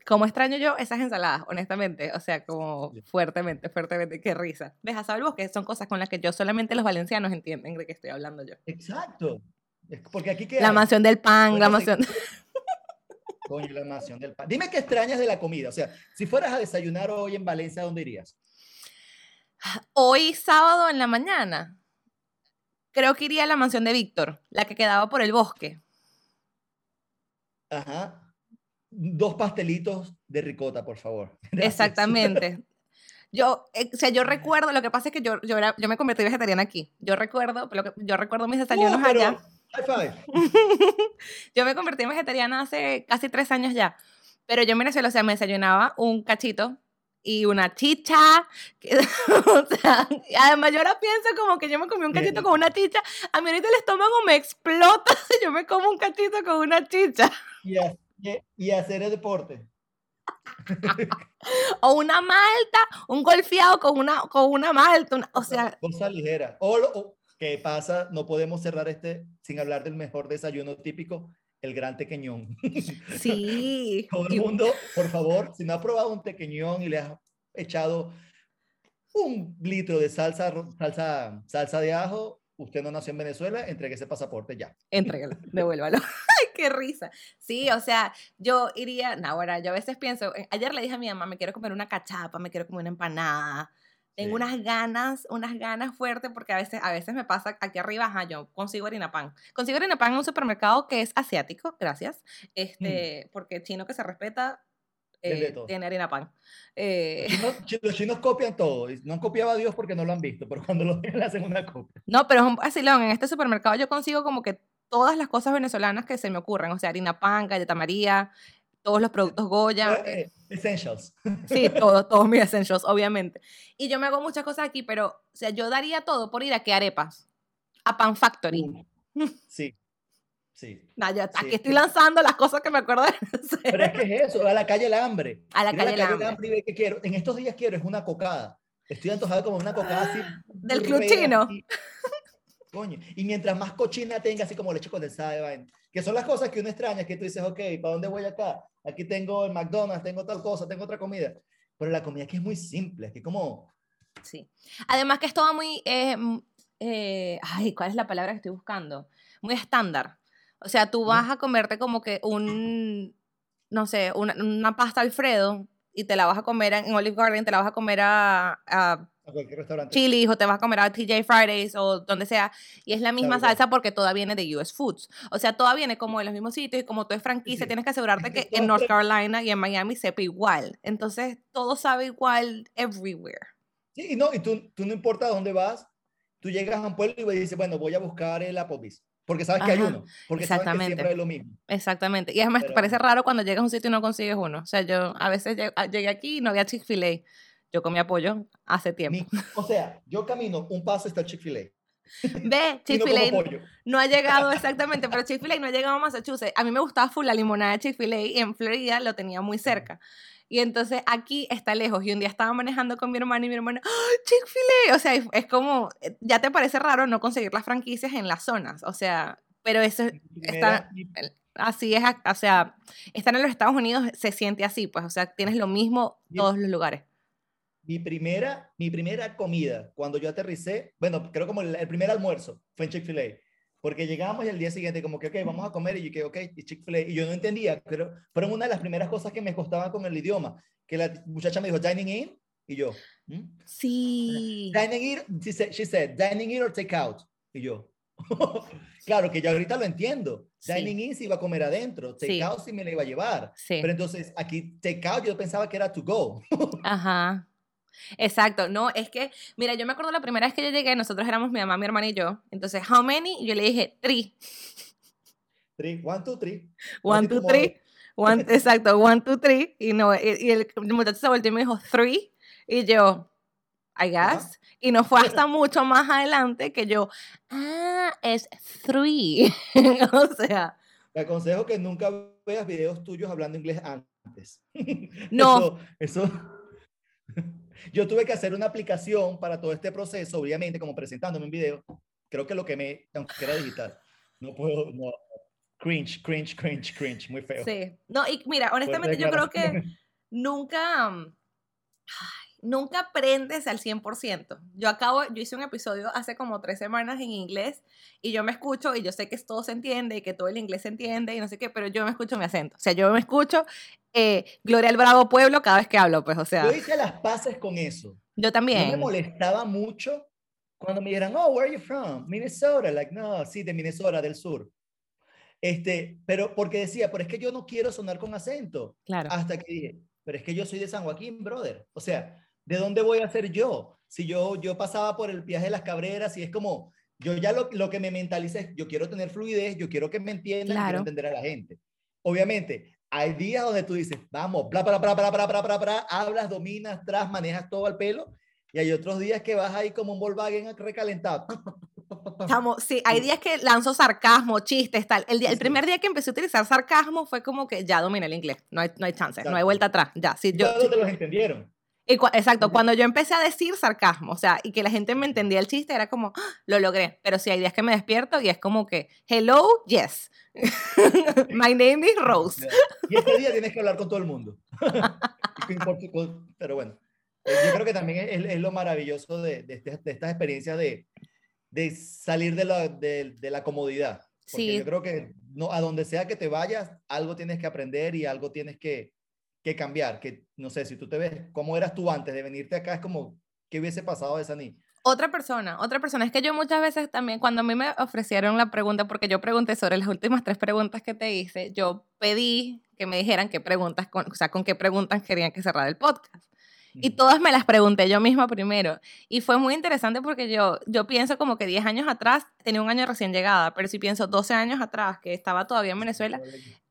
Como extraño yo esas ensaladas, honestamente, o sea, como fuertemente, fuertemente, qué risa. Ves, asado del bosque son cosas con las que yo solamente los valencianos entienden de qué estoy hablando yo. Exacto. Porque aquí queda... La mansión del pan, la mansión... Coño, la mansión del pan. Dime qué extrañas de la comida. O sea, si fueras a desayunar hoy en Valencia, ¿dónde irías? Hoy sábado en la mañana creo que iría a la mansión de Víctor, la que quedaba por el bosque. Ajá. Dos pastelitos de ricota, por favor. Gracias. Exactamente. Yo, eh, o sea, yo recuerdo, lo que pasa es que yo, yo, era- yo me convertí vegetariana aquí. Yo recuerdo, lo que, yo recuerdo mis desayunos pero- allá. High five. yo me convertí en vegetariana hace casi tres años ya. Pero yo en Venezuela, o sea, me desayunaba un cachito y una chicha. que- o sea, además yo ahora pienso como que yo me comí un cachito con una chicha. A mí ahorita el estómago me explota si yo me como un cachito con una chicha. Y, ha- y- hacer el deporte. O una malta, un golfeado con una, con una malta. una- o sea, Cosa ligera. O, o- ¿qué pasa? No podemos cerrar este sin hablar del mejor desayuno típico, el gran tequeñón. sí. Todo el mundo, por favor, si no ha probado un tequeñón y le has echado un litro de salsa, salsa, salsa de ajo, usted no nació en Venezuela, entregue ese pasaporte ya. Entrégalo, devuélvalo. Ay, qué risa. Sí, o sea, yo iría, no, ahora, yo a veces pienso, eh, ayer le dije a mi mamá, me quiero comer una cachapa, me quiero comer una empanada. Tengo Sí. unas ganas, unas ganas fuertes porque a veces, a veces me pasa aquí arriba, ajá, yo consigo harina pan. Consigo harina pan en un supermercado que es asiático, gracias. Este, porque chino que se respeta, eh, tiene harina pan. Eh, los, chinos, copian todo. No han copiado a Dios porque no lo han visto, pero cuando lo ven, hacen una copia. No, pero es un vacilón. En este supermercado yo consigo como que todas las cosas venezolanas que se me ocurren. O sea, harina pan, galleta María, todos los productos Goya. Eh, essentials. Sí, todos, todos mis essentials, obviamente. Y yo me hago muchas cosas aquí, pero, o sea, yo daría todo por ir a que arepas, a Pan Factory. Sí, Sí. aquí estoy lanzando las cosas que me acuerdo de Pero es que es eso, a la calle el hambre. A la calle, el hambre. que quiero. En estos días quiero es una cocada. Estoy antojado como una cocada así. Del club chino. Coño. Y mientras más cochina tenga, así como leche condensada, que son las cosas que uno extraña, que tú dices, ok, ¿para dónde voy acá? Aquí tengo el McDonald's, tengo tal cosa, tengo otra comida. Pero la comida aquí es muy simple, que como... Sí. Además que es todo muy... Eh, eh, ay, ¿cuál es la palabra que estoy buscando? Muy estándar. O sea, tú vas a comerte como que un, no sé, una, una pasta Alfredo y te la vas a comer en Olive Garden, te la vas a comer a, a, cualquier restaurante. Chili's o te vas a comer a TJ Fridays o donde sea. Y es la misma salsa porque toda viene de US Foods. O sea, toda viene como de los mismos sitios y como tú es franquicia, tienes que asegurarte que en North Carolina y en Miami sepa igual. Entonces, todo sabe igual everywhere. Sí, y no, y tú, tú no importa dónde vas, tú llegas a un pueblo y dices, bueno, voy a buscar el Applebee's. Porque sabes que hay uno. Porque Exactamente. sabes que siempre es lo mismo. Exactamente. Y además te parece raro cuando llegas a un sitio y no consigues uno. O sea, yo a veces llegué aquí y no había Chick-fil-A. Yo comí pollo hace tiempo. o sea, yo camino un paso está Chick-fil-A. Ve, Chick-fil-A no, ha llegado exactamente, pero Chick-fil-A no ha llegado a Massachusetts. A mí me gustaba full la limonada de Chick-fil-A y en Florida lo tenía muy cerca. Y entonces aquí está lejos. Y un día estaba manejando con mi hermana y mi hermana, ¡Oh, Chick-fil-A. O sea, es como, eh, ya te parece raro no conseguir las franquicias en las zonas. O sea, pero eso está, así es, o sea, estar en los Estados Unidos se siente así, pues, o sea, tienes lo mismo en todos los lugares. Mi primera, mi primera comida, cuando yo aterricé, bueno, creo como el, primer almuerzo fue en Chick-fil-A. Porque llegamos y el día siguiente como que, ok, vamos a comer. Y yo que, ok, y Chick-fil-A. Y yo no entendía, pero fueron una de las primeras cosas que me costaban con el idioma. Que la muchacha me dijo, dining in. Y yo, ¿Mm? sí. Dining in, she said, she said, dining in or take out. Y yo, claro que yo ahorita lo entiendo. Dining in se iba a comer adentro, take out sí me la iba a llevar. Pero entonces aquí take out yo pensaba que era to go. Ajá. Exacto, no, es que, mira, yo me acuerdo la primera vez que yo llegué, nosotros éramos mi mamá, mi hermana y yo. Entonces, how many? Yo le dije, three. Three, one, two, three. One, two, three. One, exacto, one, two, three. Y, no, y, el muchacho se volvió y me dijo, three. Y yo, I guess. Y no fue hasta mucho más adelante que yo, ah, es three. o sea. Te aconsejo que nunca veas videos tuyos hablando inglés antes. No. Eso. eso yo tuve que hacer una aplicación para todo este proceso, obviamente, como presentándome un video. Creo que lo que me, aunque era digital, no puedo, no. Cringe, cringe, cringe, cringe, muy feo. Sí. No, y mira, honestamente yo creo que nunca, nunca aprendes al 100%. Yo acabo, yo hice un episodio hace como tres semanas en inglés y yo me escucho y yo sé que todo se entiende y que todo el inglés se entiende y no sé qué, pero yo me escucho mi acento. O sea, yo me escucho eh, Gloria al Bravo Pueblo cada vez que hablo, pues, o sea. Yo hice las paces con eso. Yo también. No me molestaba mucho cuando me dijeran, oh, where are you from? Minnesota. Like, no, sí, de Minnesota, del sur. Este, pero porque decía, pero es que yo no quiero sonar con acento. Claro. Hasta que dije, pero es que yo soy de San Joaquín, brother. O sea, ¿de dónde voy a ser yo? Si yo, yo pasaba por el viaje de las cabreras y es como, yo ya lo, lo que me mentalice es, yo quiero tener fluidez, yo quiero que me entiendan, quiero entender a la gente. Obviamente, hay días donde tú dices, vamos, bla, bla, bla, bla, bla, bla, bla, bla, hablas, dominas, tras, manejas todo al pelo. Y hay otros días que vas ahí como un Volkswagen recalentado. Estamos, sí, hay días que lanzo sarcasmo, chistes, tal. El, día, el primer día que empecé a utilizar sarcasmo fue como que ya dominé el inglés. No hay, no hay chance, no hay vuelta atrás. Ya, sí, yo, te los entendieron. Exacto, cuando yo empecé a decir sarcasmo, o sea, y que la gente me entendía el chiste, era como, ¡Ah! lo logré. Pero sí, hay días que me despierto y es como que, hello, yes. My name is Rose. Y este día tienes que hablar con todo el mundo. Pero bueno, eh, yo creo que también es, lo maravilloso de, este, de, estas experiencias de, de salir de la, de, la comodidad. Porque sí. yo creo que no, a donde sea que te vayas, algo tienes que aprender y algo tienes que, que cambiar. Que no sé, si tú te ves cómo eras tú antes de venirte acá, es como, ¿qué hubiese pasado de esa niña? Otra persona, otra persona. Es que yo muchas veces también, cuando a mí me ofrecieron la pregunta, porque yo pregunté sobre las últimas tres preguntas que te hice, yo pedí que me dijeran qué preguntas, con, o sea, con qué preguntas querían que cerrara el podcast. Y todas me las pregunté yo misma primero. Y fue muy interesante porque yo, yo pienso como que 10 años atrás, tenía un año recién llegada, pero si pienso 12 años atrás, que estaba todavía en Venezuela,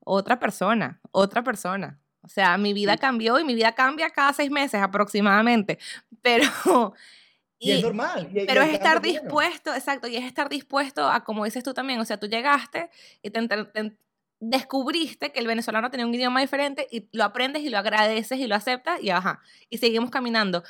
otra persona, otra persona. O sea, mi vida cambió y mi vida cambia cada seis meses aproximadamente. Pero... Y, es normal. pero es estar dispuesto, exacto, y es estar dispuesto a, como dices tú también, o sea, tú llegaste y te, descubriste que el venezolano tenía un idioma diferente y lo aprendes y lo agradeces y lo aceptas y ajá, y seguimos caminando.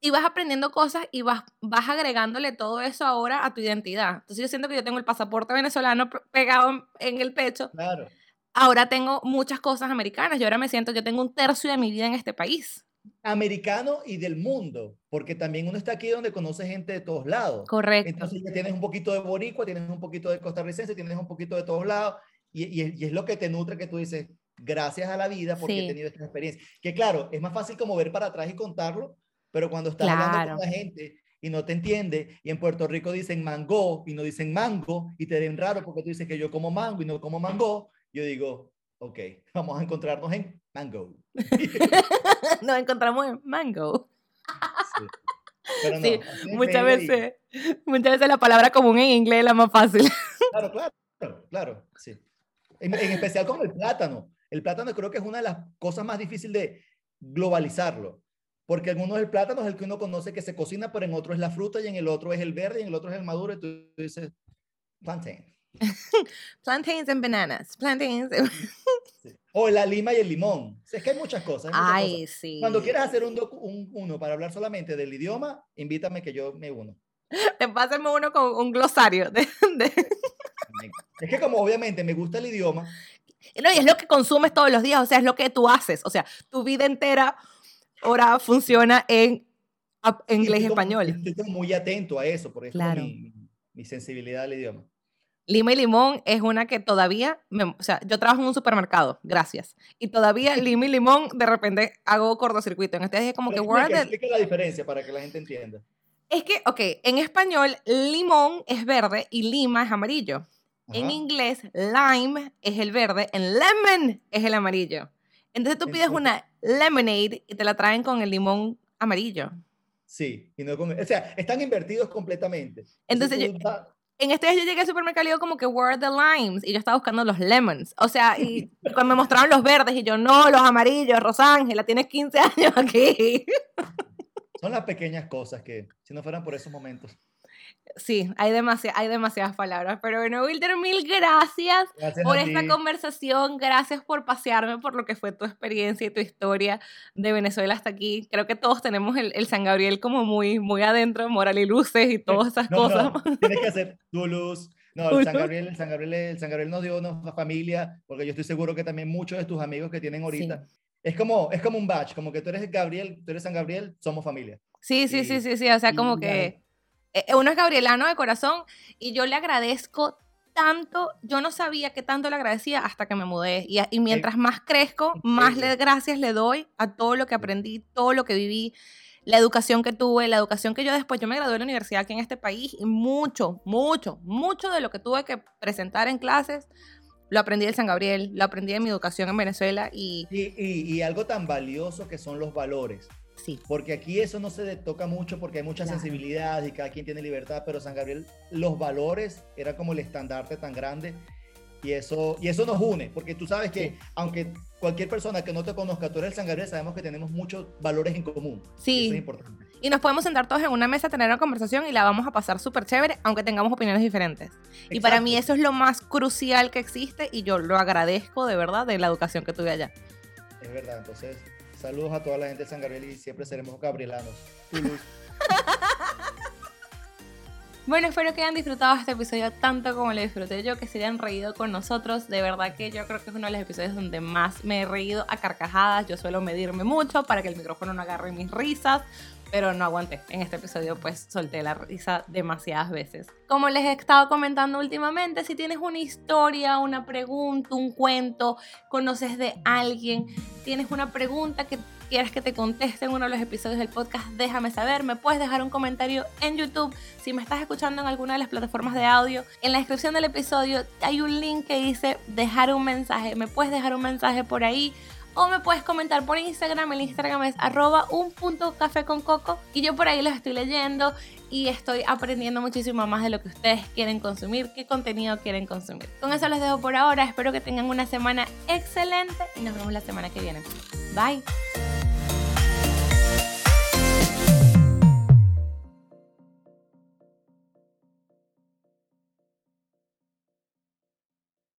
Y vas aprendiendo cosas y vas, vas agregándole todo eso ahora a tu identidad. Entonces yo siento que yo tengo el pasaporte venezolano pegado en, el pecho. Claro. Ahora tengo muchas cosas americanas. Yo ahora me siento, yo tengo un tercio de mi vida en este país. Americano y del mundo, porque también uno está aquí donde conoce gente de todos lados. Correcto. Entonces tienes un poquito de boricua, tienes un poquito de costarricense, tienes un poquito de todos lados y, es lo que te nutre que tú dices, gracias a la vida porque he tenido esta experiencia. Que claro, es más fácil como ver para atrás y contarlo, pero cuando estás hablando con la gente y no te entiende, y en Puerto Rico dicen mango y no dicen mango, y te ven raro porque tú dices que yo como mango y no como mango, yo digo, ok, vamos a encontrarnos en mango. Nos encontramos en mango. Sí. muchas veces, muchas veces la palabra común en inglés es la más fácil. Claro, claro, claro, sí. En, especial con el plátano. El plátano creo que es una de las cosas más difíciles de globalizarlo. Porque en uno el plátano es el que uno conoce que se cocina, pero en otro es la fruta y en el otro es el verde y en el otro es el maduro. Y tú dices, plantain. Plantains and bananas. Plantains. O la lima y el limón. es que hay muchas cosas. Ay, sí. Cuando quieras hacer un, un, uno para hablar solamente del idioma, invítame que yo me uno. Pásame uno con un glosario de, es que como obviamente me gusta el idioma. No, y es lo que consumes todos los días, o sea, es lo que tú haces. O sea, tu vida entera ahora funciona en, inglés y español. Estoy muy atento a eso, por claro. mi, mi, sensibilidad al idioma. Lima y limón es una que todavía, o sea, yo trabajo en un supermercado, gracias. Y todavía lima y limón, de repente hago cortocircuito. En este día es como que... Explica, explica la diferencia para que la gente entienda. Es que, ok, en español limón es verde y lima es amarillo. En inglés, lime es el verde, en lemon es el amarillo. Entonces tú pides una lemonade y te la traen con el limón amarillo. Sí, y no con, o sea, están invertidos completamente. Entonces, yo, en este día yo llegué al supermercado y digo como que where are the limes y yo estaba buscando los lemons. O sea, y cuando me mostraron los verdes y yo no, los amarillos, Rosángela, tienes 15 años aquí. Son las pequeñas cosas que, si no fueran por esos momentos. Sí, hay, hay demasiadas palabras. Pero bueno, Wilder, mil gracias, por esta conversación. Gracias por pasearme por lo que fue tu experiencia y tu historia de Venezuela hasta aquí. Creo que todos tenemos el, el San Gabriel como muy, muy adentro, moral y luces y todas esas cosas. tienes que hacer tu luz. No, el San, Gabriel, el, San Gabriel, el San Gabriel nos dio una familia, porque yo estoy seguro que también muchos de tus amigos que tienen ahorita es como, es como un batch, como que tú eres Gabriel, tú eres San Gabriel, somos familia. Sí, sí, sí, sí, sí, o sea, como que uno es gabrielano de corazón y yo le agradezco tanto, yo no sabía que tanto le agradecía hasta que me mudé. Y, y mientras más crezco, más le, gracias le doy a todo lo que aprendí, todo lo que viví, la educación que tuve, la educación que yo después, yo me gradué de la universidad aquí en este país y mucho, mucho, mucho de lo que tuve que presentar en clases lo aprendí en San Gabriel, lo aprendí en mi educación en Venezuela y... Y, algo tan valioso que son los valores. Sí. Porque aquí eso no se toca mucho porque hay mucha sensibilidad y cada quien tiene libertad, pero San Gabriel, los valores era como el estandarte tan grande y eso, y eso nos une, porque tú sabes que aunque cualquier persona que no te conozca, tú eres el San Gabriel, sabemos que tenemos muchos valores en común. Sí. Eso es importante y nos podemos sentar todos en una mesa, tener una conversación y la vamos a pasar súper chévere, aunque tengamos opiniones diferentes. Y para mí eso es lo más crucial que existe y yo lo agradezco de verdad de la educación que tuve allá. Es verdad, entonces saludos a toda la gente de San Gabriel y siempre seremos gabrielanos. Bueno, espero que hayan disfrutado este episodio tanto como lo disfruté yo, que se hayan reído con nosotros. De verdad que yo creo que es uno de los episodios donde más me he reído a carcajadas. Yo suelo medirme mucho para que el micrófono no agarre mis risas, pero no aguanté. En este episodio pues solté la risa demasiadas veces. Como les he estado comentando últimamente, si tienes una historia, una pregunta, un cuento, conoces de alguien, tienes una pregunta que quieras que te conteste en uno de los episodios del podcast, déjame saber. Me puedes dejar un comentario en YouTube. Si me estás escuchando en alguna de las plataformas de audio, en la descripción del episodio hay un link que dice dejar un mensaje. Me puedes dejar un mensaje por ahí o me puedes comentar por Instagram. El Instagram es arroba un punto café con coco y yo por ahí los estoy leyendo y estoy aprendiendo muchísimo más de lo que ustedes quieren consumir, qué contenido quieren consumir. Con eso les dejo por ahora. Espero que tengan una semana excelente y nos vemos la semana que viene. Bye.